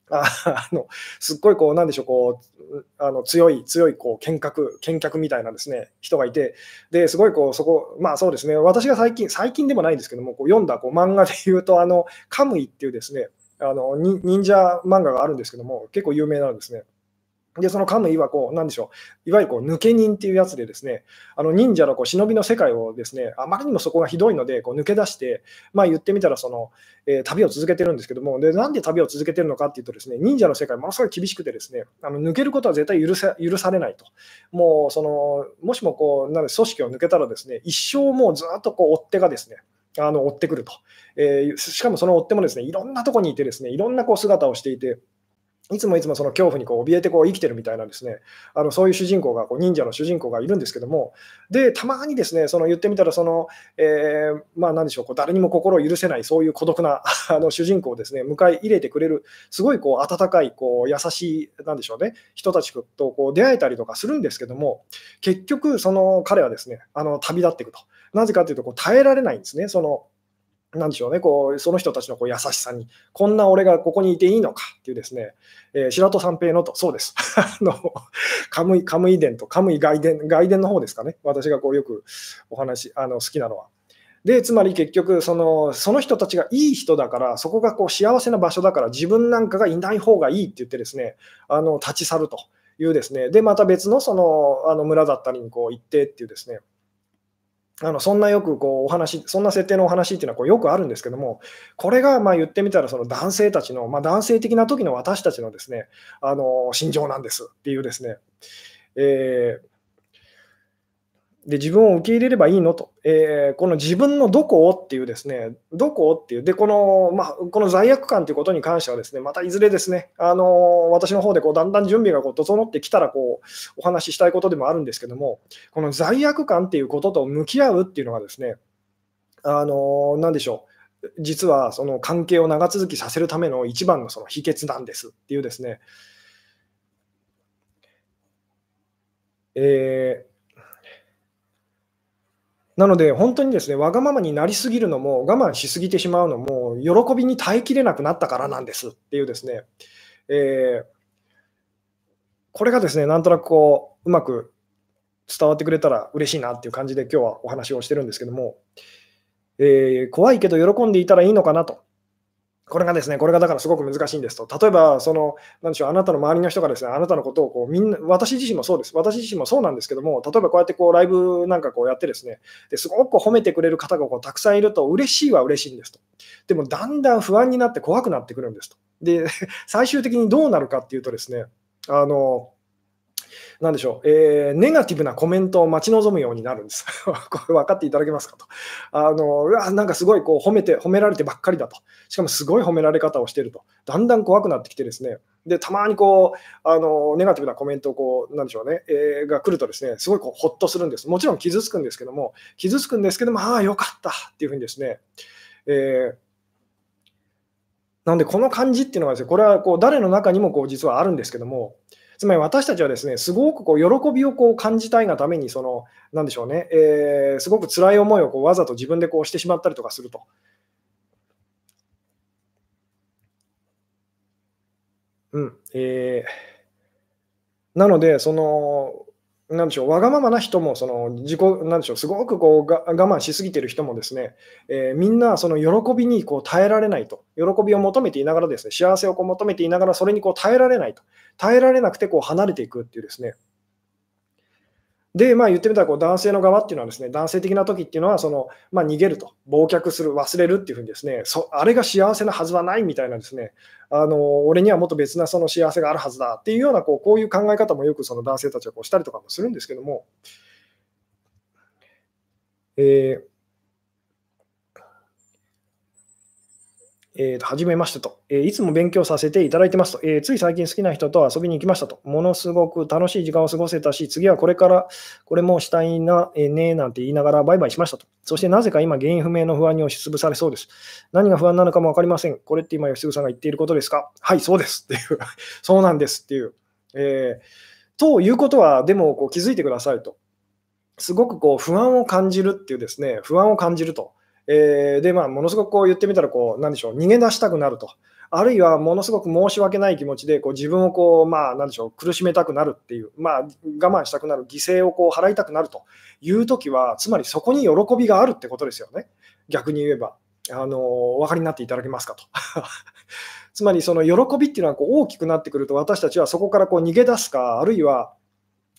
あのすっごいこう、なんでしょう、こうあの強い、強いこう見客、見客みたいなですね人がいて、ですごいこうそこ、まあそうですね、私が最近、最近でもないんですけども、こう読んだこう漫画で言うと、あのカムイっていうですねあの忍者漫画があるんですけども、結構有名なんですね。で、そのカムイはこう、なんでしょう、いわゆるこう抜け人っていうやつでですね、あの忍者のこう忍びの世界をですね、あまりにもそこがひどいので、こう抜け出して、まあ言ってみたらその、えー、旅を続けてるんですけども、で、なんで旅を続けてるのかっていうとですね、忍者の世界ものすごい厳しくてですね、あの抜けることは絶対許さ許されないと。もう、その、もしもこう、なんで組織を抜けたらですね、一生もうずっとこう追っ手がですね、あの追ってくると、えー、しかもその追っ手もですね、いろんなとこにいてですね、いろんなこう姿をしていて、いつもいつもその恐怖にこう怯えてこう生きてるみたいなですね、あのそういう主人公が、こう忍者の主人公がいるんですけども、で、たまにですね、その言ってみたら、その、えー、まあなんでしょう、こう誰にも心を許せない、そういう孤独な あの主人公をですね、迎え入れてくれる、すごいこう温かい、こう優しい、なんでしょうね、人たちとこう出会えたりとかするんですけども、結局、その彼はですね、あの旅立っていくと。なぜかというと、こう耐えられないんですね、そのなんでしょうね、こうその人たちのこう優しさに、こんな俺がここにいていいのかっていうですね、えー、白戸三平のと、そうです。あのカムイカムイ伝とカムイ外伝、外伝の方ですかね、私がこうよくお話あの好きなのは。で、つまり結局その、その人たちがいい人だから、そこがこう幸せな場所だから、自分なんかがいない方がいいって言ってですね、あの立ち去るというですね、で、また別のそのあの村だったりにこう行ってっていうですね、あのそんなよくこうお話、そんな設定のお話っていうのはこうよくあるんですけども、これがまあ言ってみたら、その男性たちの、まあ、男性的な時の私たちのですね、あの心情なんですっていうですね、えーで、自分を受け入れればいいのと、えー、この自分のどこをっていうですね、どこをっていう、で、この、まあ、この罪悪感ということに関してはですね、またいずれですね、あの私の方でこうだんだん準備がこう整ってきたらこう、お話ししたいことでもあるんですけども、この罪悪感っていうことと向き合うっていうのがですね、あのなんでしょう、実はその関係を長続きさせるための一番のその秘訣なんですっていうですね、えーなので、本当にですね、わがままになりすぎるのも、我慢しすぎてしまうのも、喜びに耐えきれなくなったからなんですっていうですね、えー、これがですね、なんとなくこう、うまく伝わってくれたら嬉しいなっていう感じで今日はお話をしてるんですけども、えー、怖いけど喜んでいたらいいのかなと。これがですね、これがだからすごく難しいんですと。例えば、その、なんでしょう、あなたの周りの人がですね、あなたのことをこう、みんな、私自身もそうです。私自身もそうなんですけども、例えばこうやってこう、ライブなんかこうやってですね、ですごく褒めてくれる方がこうたくさんいると、嬉しいは嬉しいんですと。でも、だんだん不安になって怖くなってくるんですと。で、最終的にどうなるかっていうとですね、あの、なんでしょう、えー、ネガティブなコメントを待ち望むようになるんです。これ分かっていただけますかと。あのうわなんかすごいこう褒めて、褒められてばっかりだと。しかもすごい褒められ方をしていると。だんだん怖くなってきてですね、でたまにこうあのネガティブなコメントをこうなんでしょうね、えー、が来るとですねすごいこうほっとするんです。もちろん傷つくんですけども、傷つくんですけども、ああ、よかったっていうふうにですね、えーなんで、この感じっていうのはです、ね、これはこう誰の中にもこう実はあるんですけども、つまり私たちはですね、すごくこう喜びをこう感じたいがために、その、なんでしょうね、えー、すごく辛い思いをこうわざと自分でこうしてしまったりとかすると。うん、えー、なので、その、なんでしょう、わがままな人も、その自己、なんでしょう、すごくこうが我慢しすぎてる人もですね、えー、みんなその喜びにこう耐えられないと、喜びを求めていながらですね、幸せをこう求めていながら、それにこう耐えられないと、耐えられなくてこう離れていくっていうですね、で、まあ、言ってみたらこう男性の側っていうのはですね、男性的な時っていうのはその、まあ、逃げると、忘却する、忘れるっていうふうにですねそ、あれが幸せなはずはないみたいなですね、あの俺にはもっと別なその幸せがあるはずだっていうようなこうこういう考え方もよくその男性たちはこうしたりとかもするんですけども、えーえー、と、初めましてと、えー、いつも勉強させていただいてますと、えー、つい最近好きな人と遊びに行きましたと、ものすごく楽しい時間を過ごせたし、次はこれからこれもしたいな、えー、ねなんて言いながらバイバイしましたと。そしてなぜか今、原因不明の不安に押しつぶされそうです。何が不安なのかも分かりません。これって今、吉純さんが言っていることですか？はい、そうですっていう、そうなんですっていう。えー、ということは、でもこう気づいてくださいと。すごくこう不安を感じるっていうですね、不安を感じると。えー、で、まあ、ものすごくこう言ってみたらこう、なんでしょう、逃げ出したくなると。あるいはものすごく申し訳ない気持ちでこう自分をこう、まあ、なんでしょう苦しめたくなるっていう、まあ、我慢したくなる、犠牲をこう払いたくなるというときは、つまりそこに喜びがあるってことですよね、逆に言えば。あのお分かりになっていただけますかと。つまりその喜びっていうのはこう大きくなってくると、私たちはそこからこう逃げ出すか、あるいは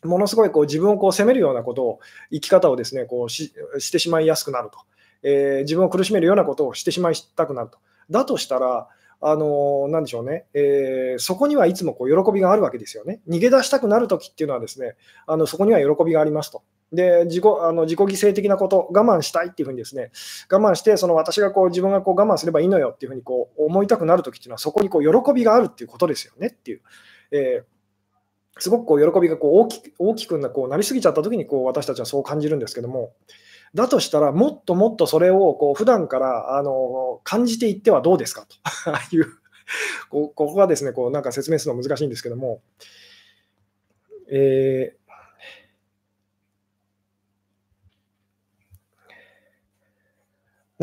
ものすごいこう自分をこう責めるようなことを、生き方をですねこうししてしまいやすくなると。えー、自分を苦しめるようなことをしてしまいたくなると。だとしたら、あのー、でしょうね、えー、そこにはいつもこう喜びがあるわけですよね。逃げ出したくなるときっていうのはですね、あのそこには喜びがありますと。で自己あの自己犠牲的なこと、我慢したいっていうふうにですね、我慢して、その私がこう自分がこう我慢すればいいのよっていうふうにこう思いたくなるときっていうのは、そこにこう喜びがあるっていうことですよねっていう。えーすごくこう喜びがこう大き大きくなこうなりすぎちゃったときにこう私たちはそう感じるんですけども、だとしたら、もっともっとそれをこう普段からあの感じていってはどうですかと。いうこ、こがですね、こうなんか説明するの難しいんですけども、えー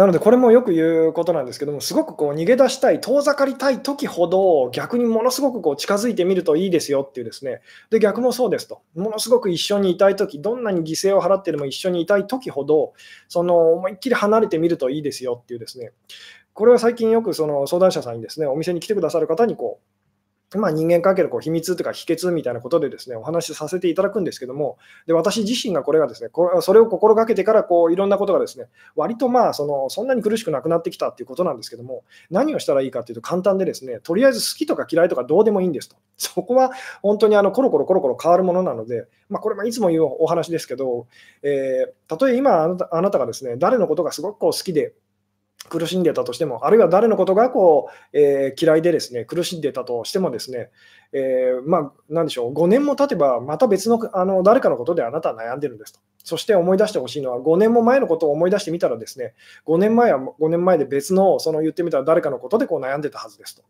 なので、これもよく言うことなんですけども、すごくこう逃げ出したい、遠ざかりたい時ほど、逆にものすごくこう近づいてみるといいですよっていうですね、で逆もそうですと、ものすごく一緒にいたい時どんなに犠牲を払ってでも一緒にいたい時ほど、その思いっきり離れてみるといいですよっていうですね、これは最近よくその相談者さんにですね、お店に来てくださる方にこうまあ、人間関係のこう秘密とか秘訣みたいなことでですねお話しさせていただくんですけども、で私自身がこれがですねこそれを心がけてからこういろんなことがですね割とまあそのそんなに苦しくなくなってきたということなんですけども、何をしたらいいかというと簡単でですねとりあえず好きとか嫌いとかどうでもいいんですと。そこは本当にあのコロコロコロコロ変わるものなので、まあ、これもいつも言うお話ですけど、えー、たとえ今あなたあなたがですね誰のことがすごくこう好きで苦しんでたとしても、あるいは誰のことがこう、えー、嫌いでですね苦しんでたとしても、ですね、えー、まあ、でしょう、5年も経てば、また別のあの誰かのことであなたは悩んでるんですと。そして思い出してほしいのは、5年も前のことを思い出してみたら、ですね5年前は5年前で別の、その言ってみたら誰かのことでこう悩んでたはずですと。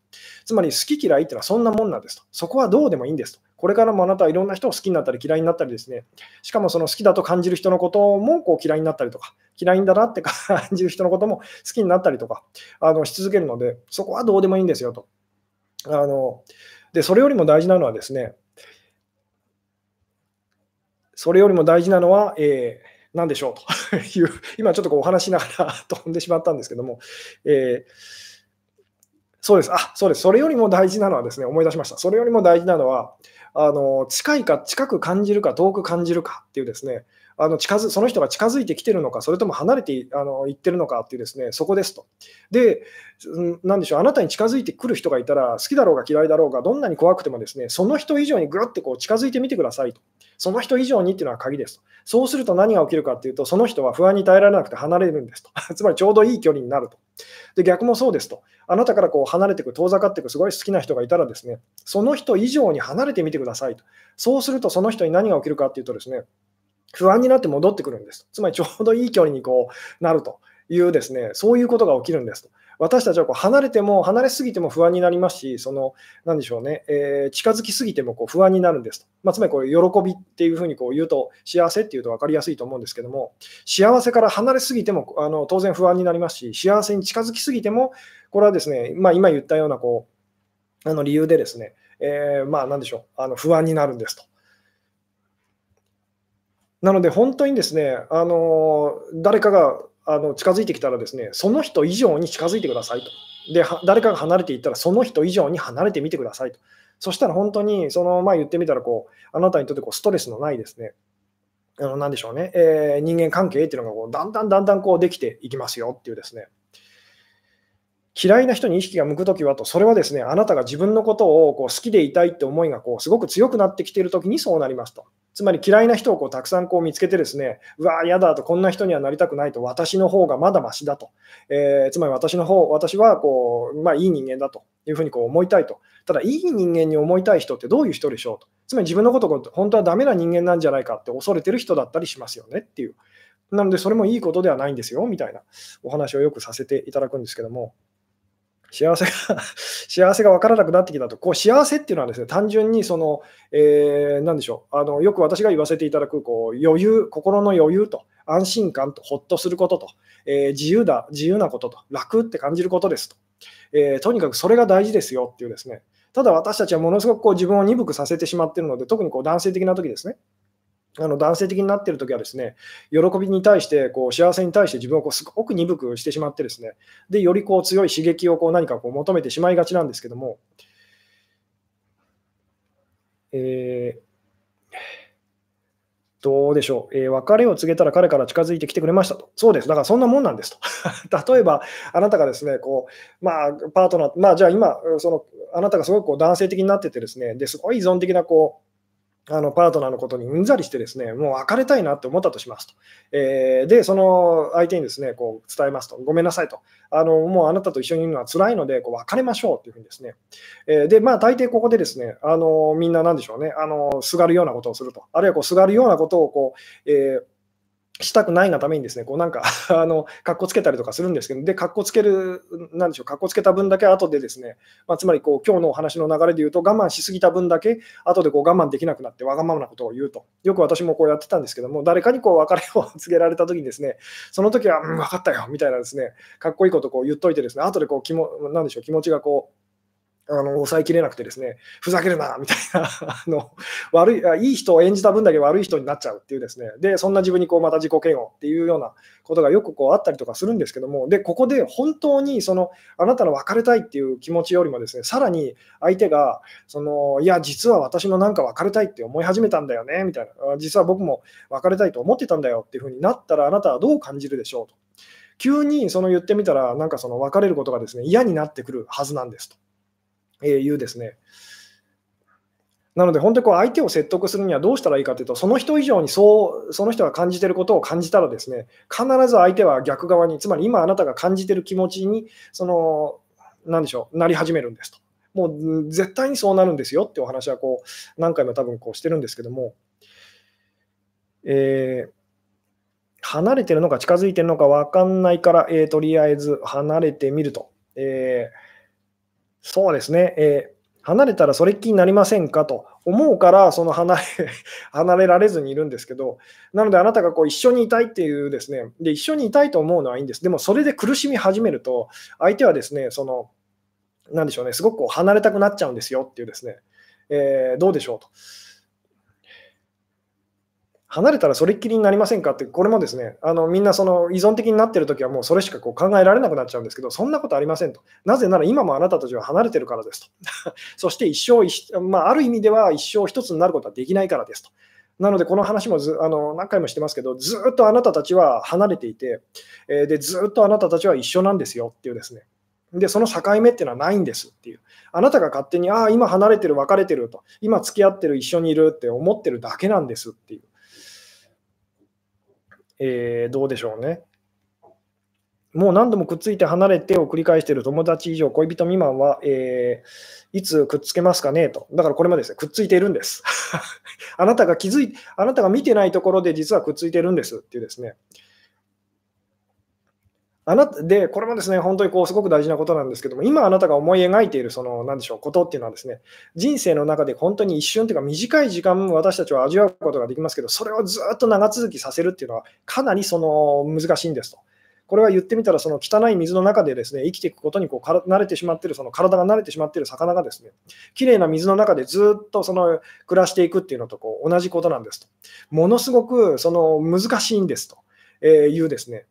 つまり、好き嫌いっていうのはそんなもんなんですと。そこはどうでもいいんですと。これからもあなたはいろんな人を好きになったり嫌いになったりですね、しかもその好きだと感じる人のこともこう嫌いになったりとか、嫌いんだなって感じる人のことも好きになったりとかあのし続けるので、そこはどうでもいいんですよと。あのでそれよりも大事なのはですね、それよりも大事なのは、えー、何でしょうという、今ちょっとこうお話しながら飛んでしまったんですけども、えー、そうです、あそうです、それよりも大事なのはですね、思い出しました。それよりも大事なのは、あの近いか、近く感じるか、遠く感じるかっていうですね、あの近づその人が近づいてきてるのか、それとも離れてあの行ってるのかっていうですね、そこですと。で、なんでしょう、あなたに近づいてくる人がいたら、好きだろうが嫌いだろうが、どんなに怖くてもですね、その人以上にぐるってこう近づいてみてくださいと。その人以上にっていうのは鍵ですと。そうすると何が起きるかっていうと、その人は不安に耐えられなくて離れるんですと。つまりちょうどいい距離になると。で、逆もそうですと。あなたからこう離れていく、遠ざかっていく、すごい好きな人がいたらですね、その人以上に離れてみてくださいと。そうすると、その人に何が起きるかっていうとですね、不安になって戻ってくるんです。つまりちょうどいい距離にこうなるというですね、そういうことが起きるんですと。私たちはこう離れても、離れすぎても不安になりますし、その、なんでしょうね、えー、近づきすぎてもこう不安になるんですと。まあ、つまりこう、喜びっていうふうにこう言うと、幸せっていうと分かりやすいと思うんですけども、幸せから離れすぎてもあの当然不安になりますし、幸せに近づきすぎても、これはですね、まあ、今言ったようなこうあの理由でですね、えー、まあ、なんでしょう、あの不安になるんですと。なので、本当にですね、あの誰かがあの近づいてきたらですね、その人以上に近づいてくださいと。で、誰かが離れていったら、その人以上に離れてみてくださいと。そしたら本当に、その、前、言ってみたらこう、あなたにとってこうストレスのないですね、あの何でしょうね、えー、人間関係っていうのがこうだんだんだんだんこうできていきますよっていうですね。嫌いな人に意識が向くときはと、それはですね、あなたが自分のことをこう好きでいたいって思いがこうすごく強くなってきているときにそうなりますと。つまり嫌いな人をこうたくさんこう見つけてですね、うわ、嫌だと、こんな人にはなりたくないと、私の方がまだましだと、えー、つまり私の方、私はこう、まあ、いい人間だというふうにこう思いたいと。ただ、いい人間に思いたい人ってどういう人でしょうと。つまり自分のことを本当はダメな人間なんじゃないかって恐れてる人だったりしますよねっていう。なので、それもいいことではないんですよみたいなお話をよくさせていただくんですけども。幸せが 幸せが分からなくなってきたと、こう幸せっていうのはですね、単純にその、えー、でしょう。あの、よく私が言わせていただくこう余裕、心の余裕と、安心感と、ほっとすることと、えー、自由だ、自由なことと、楽って感じることですと、えー、とにかくそれが大事ですよっていうですね、ただ私たちはものすごくこう自分を鈍くさせてしまっているので、特にこう男性的な時ですね。あの男性的になっているときはですね、喜びに対して、こう幸せに対して自分をこうすごく鈍くしてしまってですね、でよりこう強い刺激をこう何かこう求めてしまいがちなんですけども、えー、どうでしょう、えー、別れを告げたら彼から近づいてきてくれましたと。そうです。だからそんなもんなんですと。例えば、あなたがですね、こう、まあ、パートナー、まあ、じゃあ今、その、あなたがすごくこう男性的になっててですね、ですごい依存的な、こう、あのパートナーのことにうんざりしてですね、もう別れたいなって思ったとしますと。えー、で、その相手にですね、こう伝えますと、ごめんなさいと。あのもうあなたと一緒にいるのは辛いので、こう別れましょうっていうふうにですね。えー、で、まあ大抵ここでですね、あのみんななんでしょうね、あのすがるようなことをすると。あるいはこうすがるようなことをこう、えーしたくないがためにですね、こうなんか あの、かっこつけたりとかするんですけど、で、かっこつける、なんでしょう、かっこつけた分だけ後でですね、まあ、つまりこう、今日のお話の流れで言うと、我慢しすぎた分だけ、後でこう我慢できなくなって、わがままなことを言うと。よく私もこうやってたんですけども、誰かにこう別れを告げられたときにですね、その時は、うん、分かったよ、みたいなですね、かっこいいことをこう言っといてですね、後でこう、気も、なんでしょう、気持ちがこう、あの抑えきれなくてですね、ふざけるなみたいな あの悪い、いい人を演じた分だけ悪い人になっちゃうっていうですね、で、そんな自分にこうまた自己嫌悪っていうようなことがよくこうあったりとかするんですけども、で、ここで本当にそのあなたの別れたいっていう気持ちよりもですね、さらに相手が、そのいや、実は私もなんか別れたいって思い始めたんだよねみたいな、実は僕も別れたいと思ってたんだよっていうふうになったら、あなたはどう感じるでしょうと。急にその言ってみたら、なんかその別れることがですね嫌になってくるはずなんですと。いうですね。なので、本当にこう相手を説得するにはどうしたらいいかというと、その人以上にそうその人が感じていることを感じたらですね、必ず相手は逆側に、つまり今あなたが感じている気持ちに、その、なんでしょう、なり始めるんですと。もう絶対にそうなるんですよってお話はこう何回も多分こうしてるんですけども、えー、離れてるのか近づいてるのか分かんないから、えー、とりあえず離れてみると。えーそうですね、えー、離れたらそれっきりになりませんか？と思うから、その離れ 離れられずにいるんですけど、なのであなたがこう一緒にいたいっていうですね。で、一緒にいたいと思うのはいいんです。でもそれで苦しみ始めると、相手はですね、その、なんでしょうね、すごくこう離れたくなっちゃうんですよっていうですね、えー、どうでしょうと。離れたらそれっきりになりませんかって、これもですね、あのみんなその依存的になってるときはもうそれしかこう考えられなくなっちゃうんですけど、そんなことありませんと。なぜなら今もあなたたちは離れてるからですと。そして一生、まあ、ある意味では一生一つになることはできないからですと。なので、この話もずあの何回もしてますけど、ずっとあなたたちは離れていて、えー、でずっとあなたたちは一緒なんですよっていうですね。で、その境目っていうのはないんですっていう。あなたが勝手に、ああ、今離れてる、別れてると、今付き合ってる、一緒にいるって思ってるだけなんですっていう。えー、どうでしょうね。もう何度もくっついて離れてを繰り返している友達以上、恋人未満は、えー、いつくっつけますかね？と。だからこれまですね、くっついているんです。あなたが気づい、あなたが見てないところで実はくっついているんですっていうですね。あなたで、これもですね、本当にこうすごく大事なことなんですけども、今あなたが思い描いている、その、なんでしょう、ことっていうのはですね、人生の中で本当に一瞬というか短い時間私たちは味わうことができますけど、それをずっと長続きさせるっていうのは、かなりその難しいんですと。これは言ってみたら、その汚い水の中でですね、生きていくことにこうから慣れてしまっている、その体が慣れてしまっている魚がですね、きれいな水の中でずっとその暮らしていくっていうのとこう同じことなんですと。ものすごくその難しいんですというですね、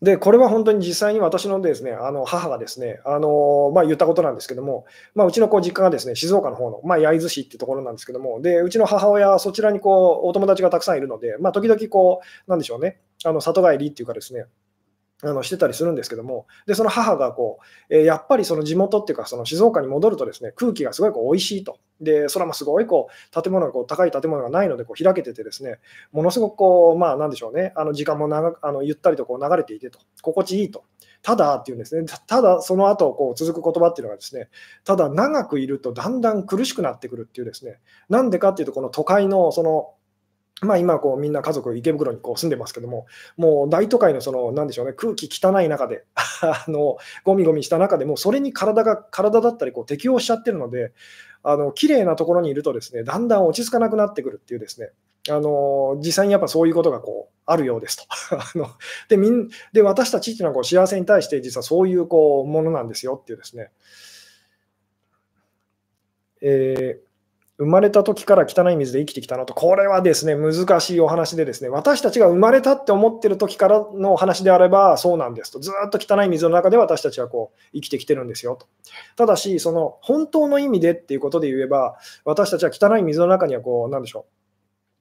で、これは本当に実際に私のですね、あの母がですね、あのまあ、言ったことなんですけども、まあ、うちのこう実家がですね、静岡の方の、まあ、焼津市ってところなんですけども、で、うちの母親はそちらにこうお友達がたくさんいるので、まあ、時々こう、なんでしょうね、あの里帰りっていうかですね、あのしてたりするんですけども、でその母がこう、えー、やっぱりその地元っていうか、その静岡に戻るとですね空気がすごいこう美味しいと、で空もすごいこう建物がこう高い建物がないのでこう開けてて、ですねものすごくこう、まあ、なんでしょうね、あの時間も長あのゆったりとこう流れていてと、心地いいと。ただっていうんですね、ただその後こう続く言葉っていうのがですね、ただ長くいるとだんだん苦しくなってくるっていうですね、なんでかっていうと、この都会のそのまあ、今こう、みんな家族、池袋にこう住んでますけども、もう大都会のその、なんでしょうね、空気汚い中で、あのゴミゴミした中でも、それに体が、体だったりこう適応しちゃってるので、あの綺麗なところにいるとですね、だんだん落ち着かなくなってくるっていうですね、あの実際にやっぱそういうことがこうあるようですと。あのでみんで私たちっていうのはこう幸せに対して実はそういうこうものなんですよっていうですね。えー生まれた時から汚い水で生きてきたのと、これはですね、難しいお話でですね、私たちが生まれたって思ってる時からのお話であればそうなんですと、ずっと汚い水の中で私たちはこう生きてきてるんですよと。ただし、その本当の意味でっていうことで言えば、私たちは汚い水の中にはこう、なんでしょ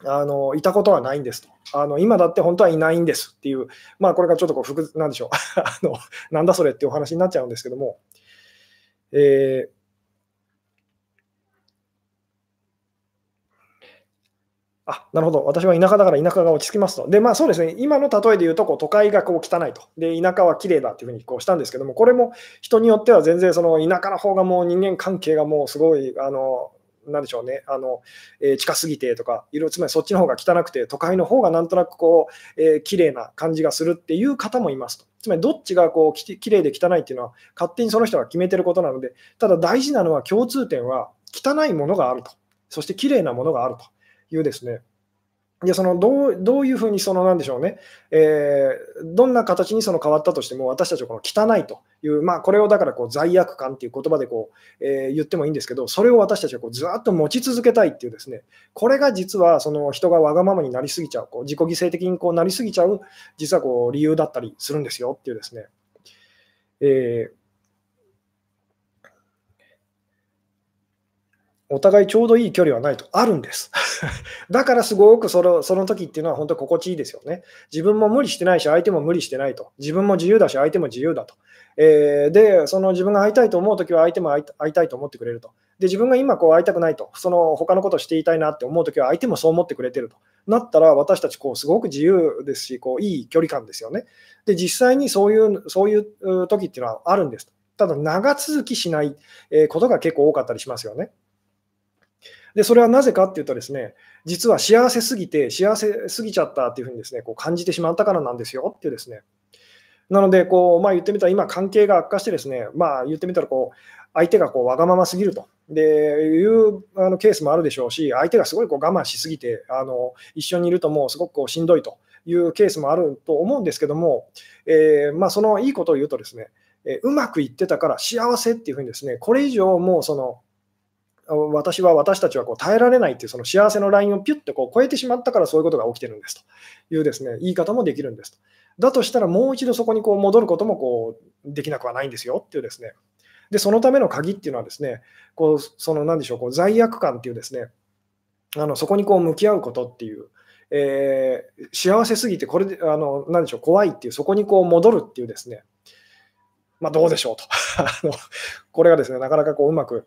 う。あのいたことはないんですとあの。今だって本当はいないんですっていう、まあ、これがちょっとこう複なんでしょう あの、なんだそれっていうお話になっちゃうんですけども、えーあなるほど、私は田舎だから田舎が落ち着きますと。で、まあそうですね、今の例えで言うとこう、都会がこう汚いと。で、田舎は綺麗だっていうふうにこうしたんですけども、これも人によっては全然その田舎の方がもう人間関係がもうすごい、あのなんでしょうね、あのえー、近すぎてとか、いろつまりそっちの方が汚くて、都会の方がなんとなくこう、えー、綺麗な感じがするっていう方もいますと。つまりどっちがこうき綺麗で汚いっていうのは、勝手にその人が決めてることなので、ただ大事なのは共通点は、汚いものがあると、そして綺麗なものがあるというですね、でそのどうどういうふうにそのなんでしょうね、えー、どんな形にその変わったとしても、私たちはこの汚いという、まあ、これをだからこう罪悪感っていう言葉でこう、えー、言ってもいいんですけど、それを私たちはこうずっと持ち続けたいっていうですね、これが実はその人がわがままになりすぎちゃう、こう自己犠牲的にこうなりすぎちゃう、実はこう理由だったりするんですよっていうですね。えーお互いちょうどいい距離はないと、あるんです。だからすごくそのその時っていうのは本当心地いいですよね。自分も無理してないし、相手も無理してないと。自分も自由だし、相手も自由だと。えー、で、その自分が会いたいと思う時は相手も会いたいと思ってくれると。で、自分が今こう会いたくないと、その他のことをしていたいなって思う時は相手もそう思ってくれてると。なったら私たちこうすごく自由ですし、こういい距離感ですよね。で、実際にそういうそういう時っていうのはあるんです。ただ長続きしないことが結構多かったりしますよね。で、それはなぜかっていうとですね、実は幸せすぎて、幸せすぎちゃったっていうふうにですね、こう感じてしまったからなんですよっていうですね。なので、こう、まあ言ってみたら今関係が悪化してですね、まあ言ってみたらこう、相手がこうわがまますぎると。でいうあのケースもあるでしょうし、相手がすごいこう我慢しすぎてあの、一緒にいるともうすごくこうしんどいというケースもあると思うんですけども、えー、まあ、そのいいことを言うとですね、えうまくいってたから幸せっていうふうにですね、これ以上もうその私は、私たちはこう耐えられないっていうその幸せのラインをピュッとこう超えてしまったからそういうことが起きてるんですというですね言い方もできるんですと。だとしたらもう一度そこにこう戻ることもこうできなくはないんですよっていうですね。で、そのための鍵っていうのはですね、こうその何でしょう、こう罪悪感っていうですね、あのそこにこう向き合うことっていう、えー、幸せすぎて、これで、あの何でしょう、怖いっていう、そこにこう戻るっていうですね、まあ、どうでしょうと これがですね、なかなかこううまく、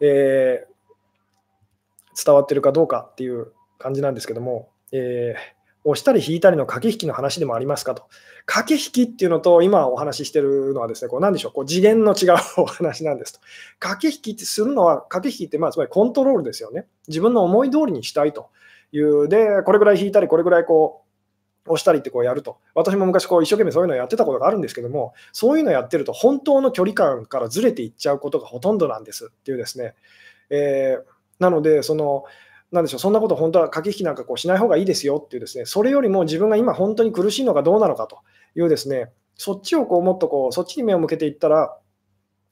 えー、伝わってるかどうかっていう感じなんですけども、えー押したり引いたりの駆け引きの話でもありますかと。駆け引きっていうのと、今お話ししてるのはですね、こう何でしょう、こう次元の違うお話なんですと。駆け引きってするのは、駆け引きってまあつまりコントロールですよね。自分の思い通りにしたいという。で、これぐらい引いたり、これぐらいこう、押したりってこうやると。私も昔こう一生懸命そういうのをやってたことがあるんですけども、そういうのやってると本当の距離感からずれていっちゃうことがほとんどなんですっていうですね。えー、なので、その、なんでしょう、そんなこと本当は駆け引きなんかこうしない方がいいですよっていうですね、それよりも自分が今本当に苦しいのがどうなのかというですね、そっちをこうもっとこう、そっちに目を向けていったら、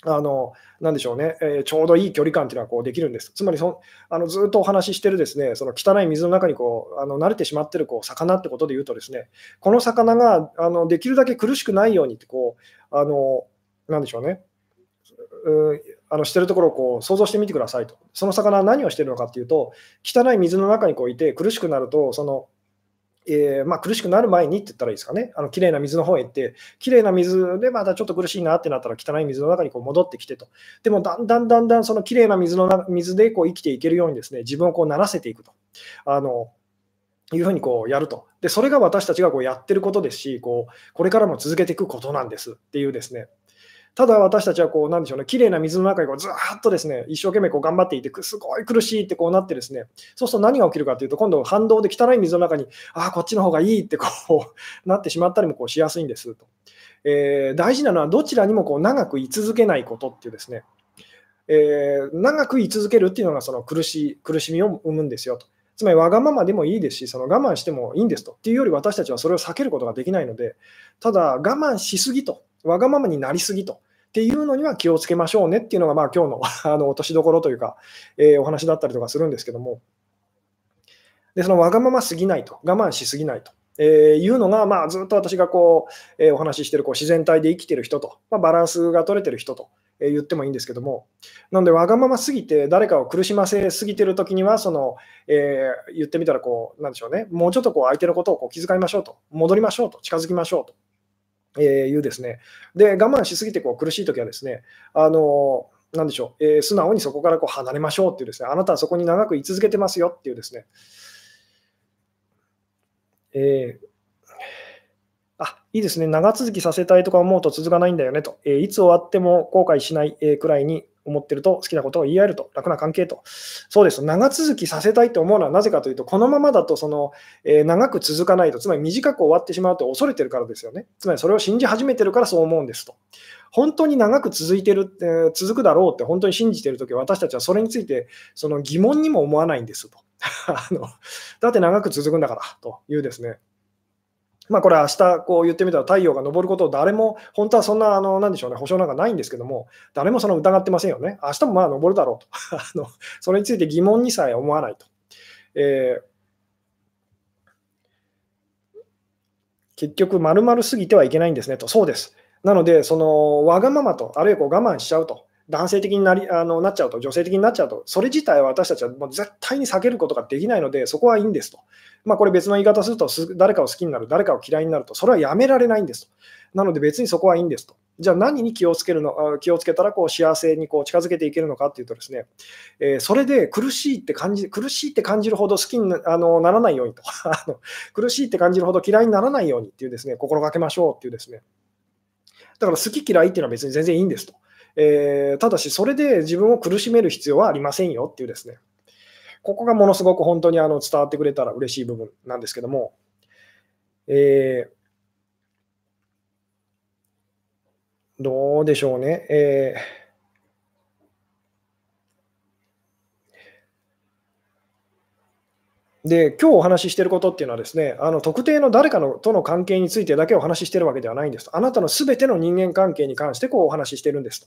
あの、なんでしょうね、えー、ちょうどいい距離感っていうのはこうできるんです。つまりそあのずっとお話ししてるですね、その汚い水の中にこうあの慣れてしまってるこう魚ってことで言うとですね、この魚があのできるだけ苦しくないようにってこう、あの、なんでしょうね、うあのしてるところをこう想像してみてくださいと。その魚は何をしてるのかっていうと、汚い水の中にこういて苦しくなると、そのえー、まあ、苦しくなる前にって言ったらいいですかね、あの綺麗な水の方へ行って、綺麗な水でまたちょっと苦しいなってなったら、汚い水の中にこう戻ってきてと、でもだんだんだんだんその綺麗な水の水でこう生きていけるようにですね自分をこう慣らせていくと。あのいうふうにこうやると。で、それが私たちがこうやってることですし、こうこれからも続けていくことなんですっていうですね、ただ私たちはこう、なんでしょうね、綺麗な水の中にこうずっとですね、一生懸命こう頑張っていて、すごい苦しいってこうなってですね、そうすると何が起きるかというと、今度反動で汚い水の中に、ああ、こっちの方がいいってこうなってしまったりもこうしやすいんですと。えー、大事なのはどちらにもこう長く居続けないことっていうですね、えー、長く居続けるっていうのがその苦し苦しみを生むんですよと。つまりわがままでもいいですし、その我慢してもいいんですと。っていうより私たちはそれを避けることができないので、ただ我慢しすぎと、わがままになりすぎとっていうのには気をつけましょうねっていうのが、まあ、今日の あの落としどころというか、えー、お話だったりとかするんですけども、でそのわがまますぎないと、我慢しすぎないと。えー、いうのが、まあ、ずっと私がこう、えー、お話ししてるこう自然体で生きてる人と、まあ、バランスが取れてる人と、えー、言ってもいいんですけども、なので、わがまますぎて、誰かを苦しませすぎてるときには、そのえー、言ってみたらこう、なんでしょうね、もうちょっとこう相手のことをこう気遣いましょうと、戻りましょうと、近づきましょうと。えー、いうですね。で、我慢しすぎてこう苦しいときはですね、あのなんでしょう、えー、素直にそこからこう離れましょうっていうですね、あなたはそこに長く居続けてますよっていうですね、えー、あ、いいですね、長続きさせたいとか思うと続かないんだよねと、えー、いつ終わっても後悔しないえくらいに思ってると好きなことを言い合えると、楽な関係と。そうです。長続きさせたいと思うのはなぜかというと、このままだとその、えー、長く続かないと、つまり短く終わってしまうと恐れてるからですよね。つまりそれを信じ始めてるからそう思うんですと。本当に長く続いてる、えー、続くだろうって本当に信じてるとき、私たちはそれについてその疑問にも思わないんですと。あのだって長く続くんだからというですね。まあ、これ、明日こう言ってみたら太陽が昇ることを誰も、本当はそんな、あのなんでしょうね、保証なんかないんですけども、誰もその疑ってませんよね。明日もまあ昇るだろうとあの。それについて疑問にさえ思わないと。えー、結局、まるまるすぎてはいけないんですねと。そうです。なので、そのわがままと、あるいはこう我慢しちゃうと。男性的になりあのなっちゃうと、女性的になっちゃうと、それ自体は私たちはもう絶対に避けることができないので、そこはいいんですと。まあ、これ別の言い方すると、誰かを好きになる、誰かを嫌いになると、それはやめられないんですと。なので別にそこはいいんですと。じゃあ何に気をつけるの気をつけたらこう幸せにこう近づけていけるのかっていうとですね、えー、それで苦しいって感じ苦しいって感じるほど好きになあのならないようにと あの苦しいって感じるほど嫌いにならないようにっていうですね心がけましょうっていうですねだから好き嫌いっていうのは別に全然いいんですと。えー、ただし、それで自分を苦しめる必要はありませんよっていうですね、ここがものすごく本当にあの伝わってくれたら嬉しい部分なんですけども、えー、どうでしょうね。えーで、今日お話ししていることっていうのはですね、あの特定の誰かのとの関係についてだけお話ししているわけではないんですあなたのすべての人間関係に関してこうお話ししているんですと。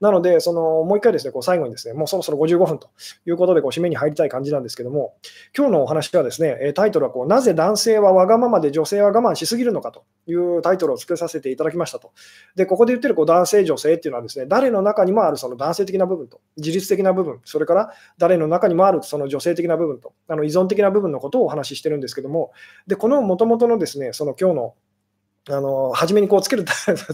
なので、そのもう一回ですね、こう最後にですね、もうそろそろ55分ということでこう締めに入りたい感じなんですけども、今日のお話はですね、タイトルはこうなぜ男性はわがままで女性は我慢しすぎるのかというタイトルを付けさせていただきましたと。で、ここで言ってるこう男性、女性っていうのはですね、誰の中にもあるその男性的な部分と、自律的な部分、それから誰の中にもあるその女性的な部分と、あの依存的な部分のことをお話ししてるんですけども、でこのもともとのですね、その今日のあの初めにこうつける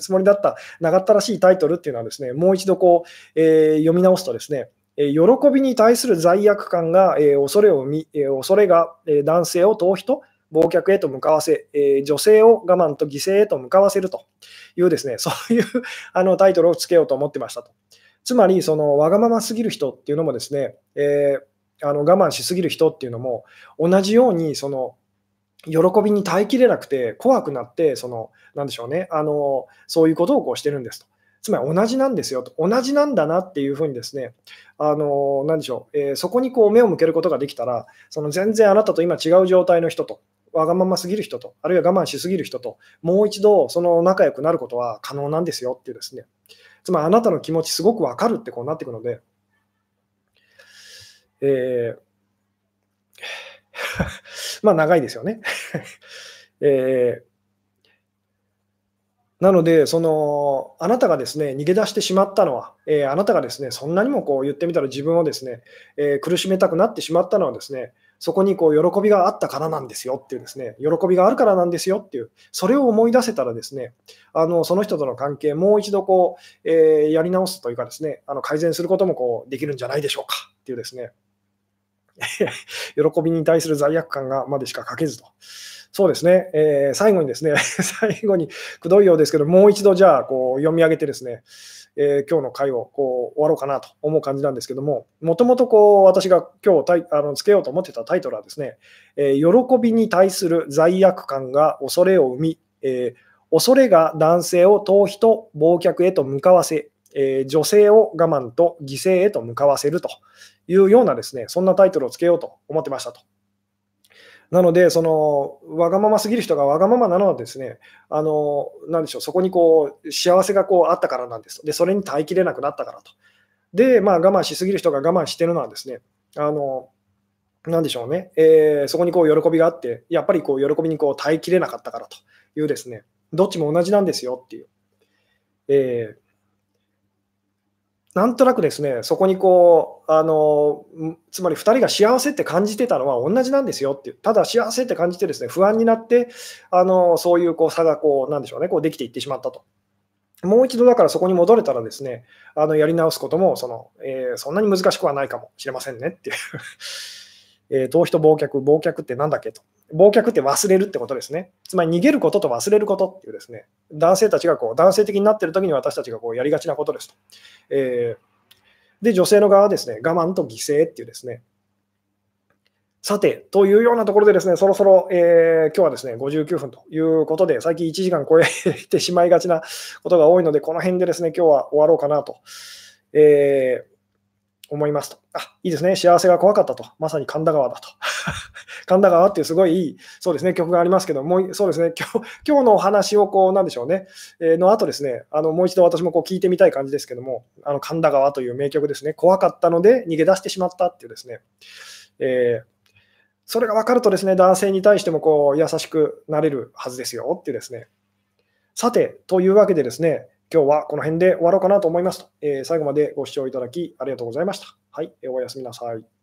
つもりだった長ったらしいタイトルっていうのはですね、もう一度こう、えー、読み直すとですね、喜びに対する罪悪感が、えー、恐れを見、えー、恐れが、え男性を逃避と忘却へと向かわせ、え女性を我慢と犠牲へと向かわせるというですね、そういうあのタイトルをつけようと思ってましたと。つまり、そのわがまますぎる人っていうのもですね、えあの我慢しすぎる人っていうのも同じようにその喜びに耐えきれなくて怖くなって、その、なんでしょうね、あの、そういうことをこうしてるんですと。つまり同じなんですよと、同じなんだなっていうふうにですね、あの、なんでしょう、え、そこにこう目を向けることができたら、その全然あなたと今違う状態の人と、わがまますぎる人と、あるいは我慢しすぎる人と、もう一度その仲良くなることは可能なんですよっていうですね、つまりあなたの気持ちすごくわかるってこうなっていくので、えー まあ長いですよね。えーなので、そのあなたがですね逃げ出してしまったのは、えー、あなたがですねそんなにもこう言ってみたら自分をですね、えー、苦しめたくなってしまったのはですねそこにこう喜びがあったからなんですよっていうですね喜びがあるからなんですよっていうそれを思い出せたらですねあのその人との関係もう一度こう、えー、やり直すというかですねあの改善することもこうできるんじゃないでしょうかっていうですね 喜びに対する罪悪感がまでしか書けずと。そうですね、えー、最後にですね、最後にくどいようですけど、もう一度じゃあこう読み上げてですね、えー、今日の回をこう終わろうかなと思う感じなんですけども、もともとこう私が今日あのつけようと思ってたタイトルはですね、えー、喜びに対する罪悪感が恐れを生み、えー、恐れが男性を逃避と忘却へと向かわせ、え、女性を我慢と犠牲へと向かわせるというようなですね、そんなタイトルをつけようと思ってましたと。なので、そのわがまますぎる人がわがままなのはですね、あのなでしょう、そこにこう幸せがこうあったからなんですで、それに耐えきれなくなったからと。で、まあ、我慢しすぎる人が我慢してるのはですね、あのなでしょうね、えー、そこにこう喜びがあって、やっぱりこう喜びにこう耐えきれなかったからというですね、どっちも同じなんですよっていう。えーなんとなくですね、そこにこう、あのつまり2人が幸せって感じてたのは同じなんですよっていう、ただ幸せって感じてですね、不安になって、あのそういうこう差がこう、なんでしょうね、こうできていってしまったと。もう一度だからそこに戻れたらですね、あのやり直すこともその、えー、そんなに難しくはないかもしれませんねっていうえー、逃避と忘却、忘却って何だっけと。忘却って忘れるってことですね。つまり逃げることと忘れることっていうですね、男性たちがこう男性的になってるときに私たちがこうやりがちなことですと。えーで、女性の側はですね、我慢と犠牲っていうですね、さて、というようなところでですね、そろそろ、えー、今日はですね、59分ということで、最近1時間超えてしまいがちなことが多いので、この辺でですね、今日は終わろうかなと、えー、思いますと。あ、いいですね、幸せが怖かったと。まさに神田川だと。神田川っていうすごいいい、そうですね、曲がありますけど、もそうですね、今日今日のお話をこう、なんでしょうね、えー、の後ですね、あのもう一度私もこう聞いてみたい感じですけども、あの神田川という名曲ですね、怖かったので逃げ出してしまったっていうですね、えーそれが分かるとですね、男性に対してもこう優しくなれるはずですよっていうですね。さて、というわけでですね、今日はこの辺で終わろうかなと思いますと、えー、最後までご視聴いただきありがとうございました。はい、おやすみなさい。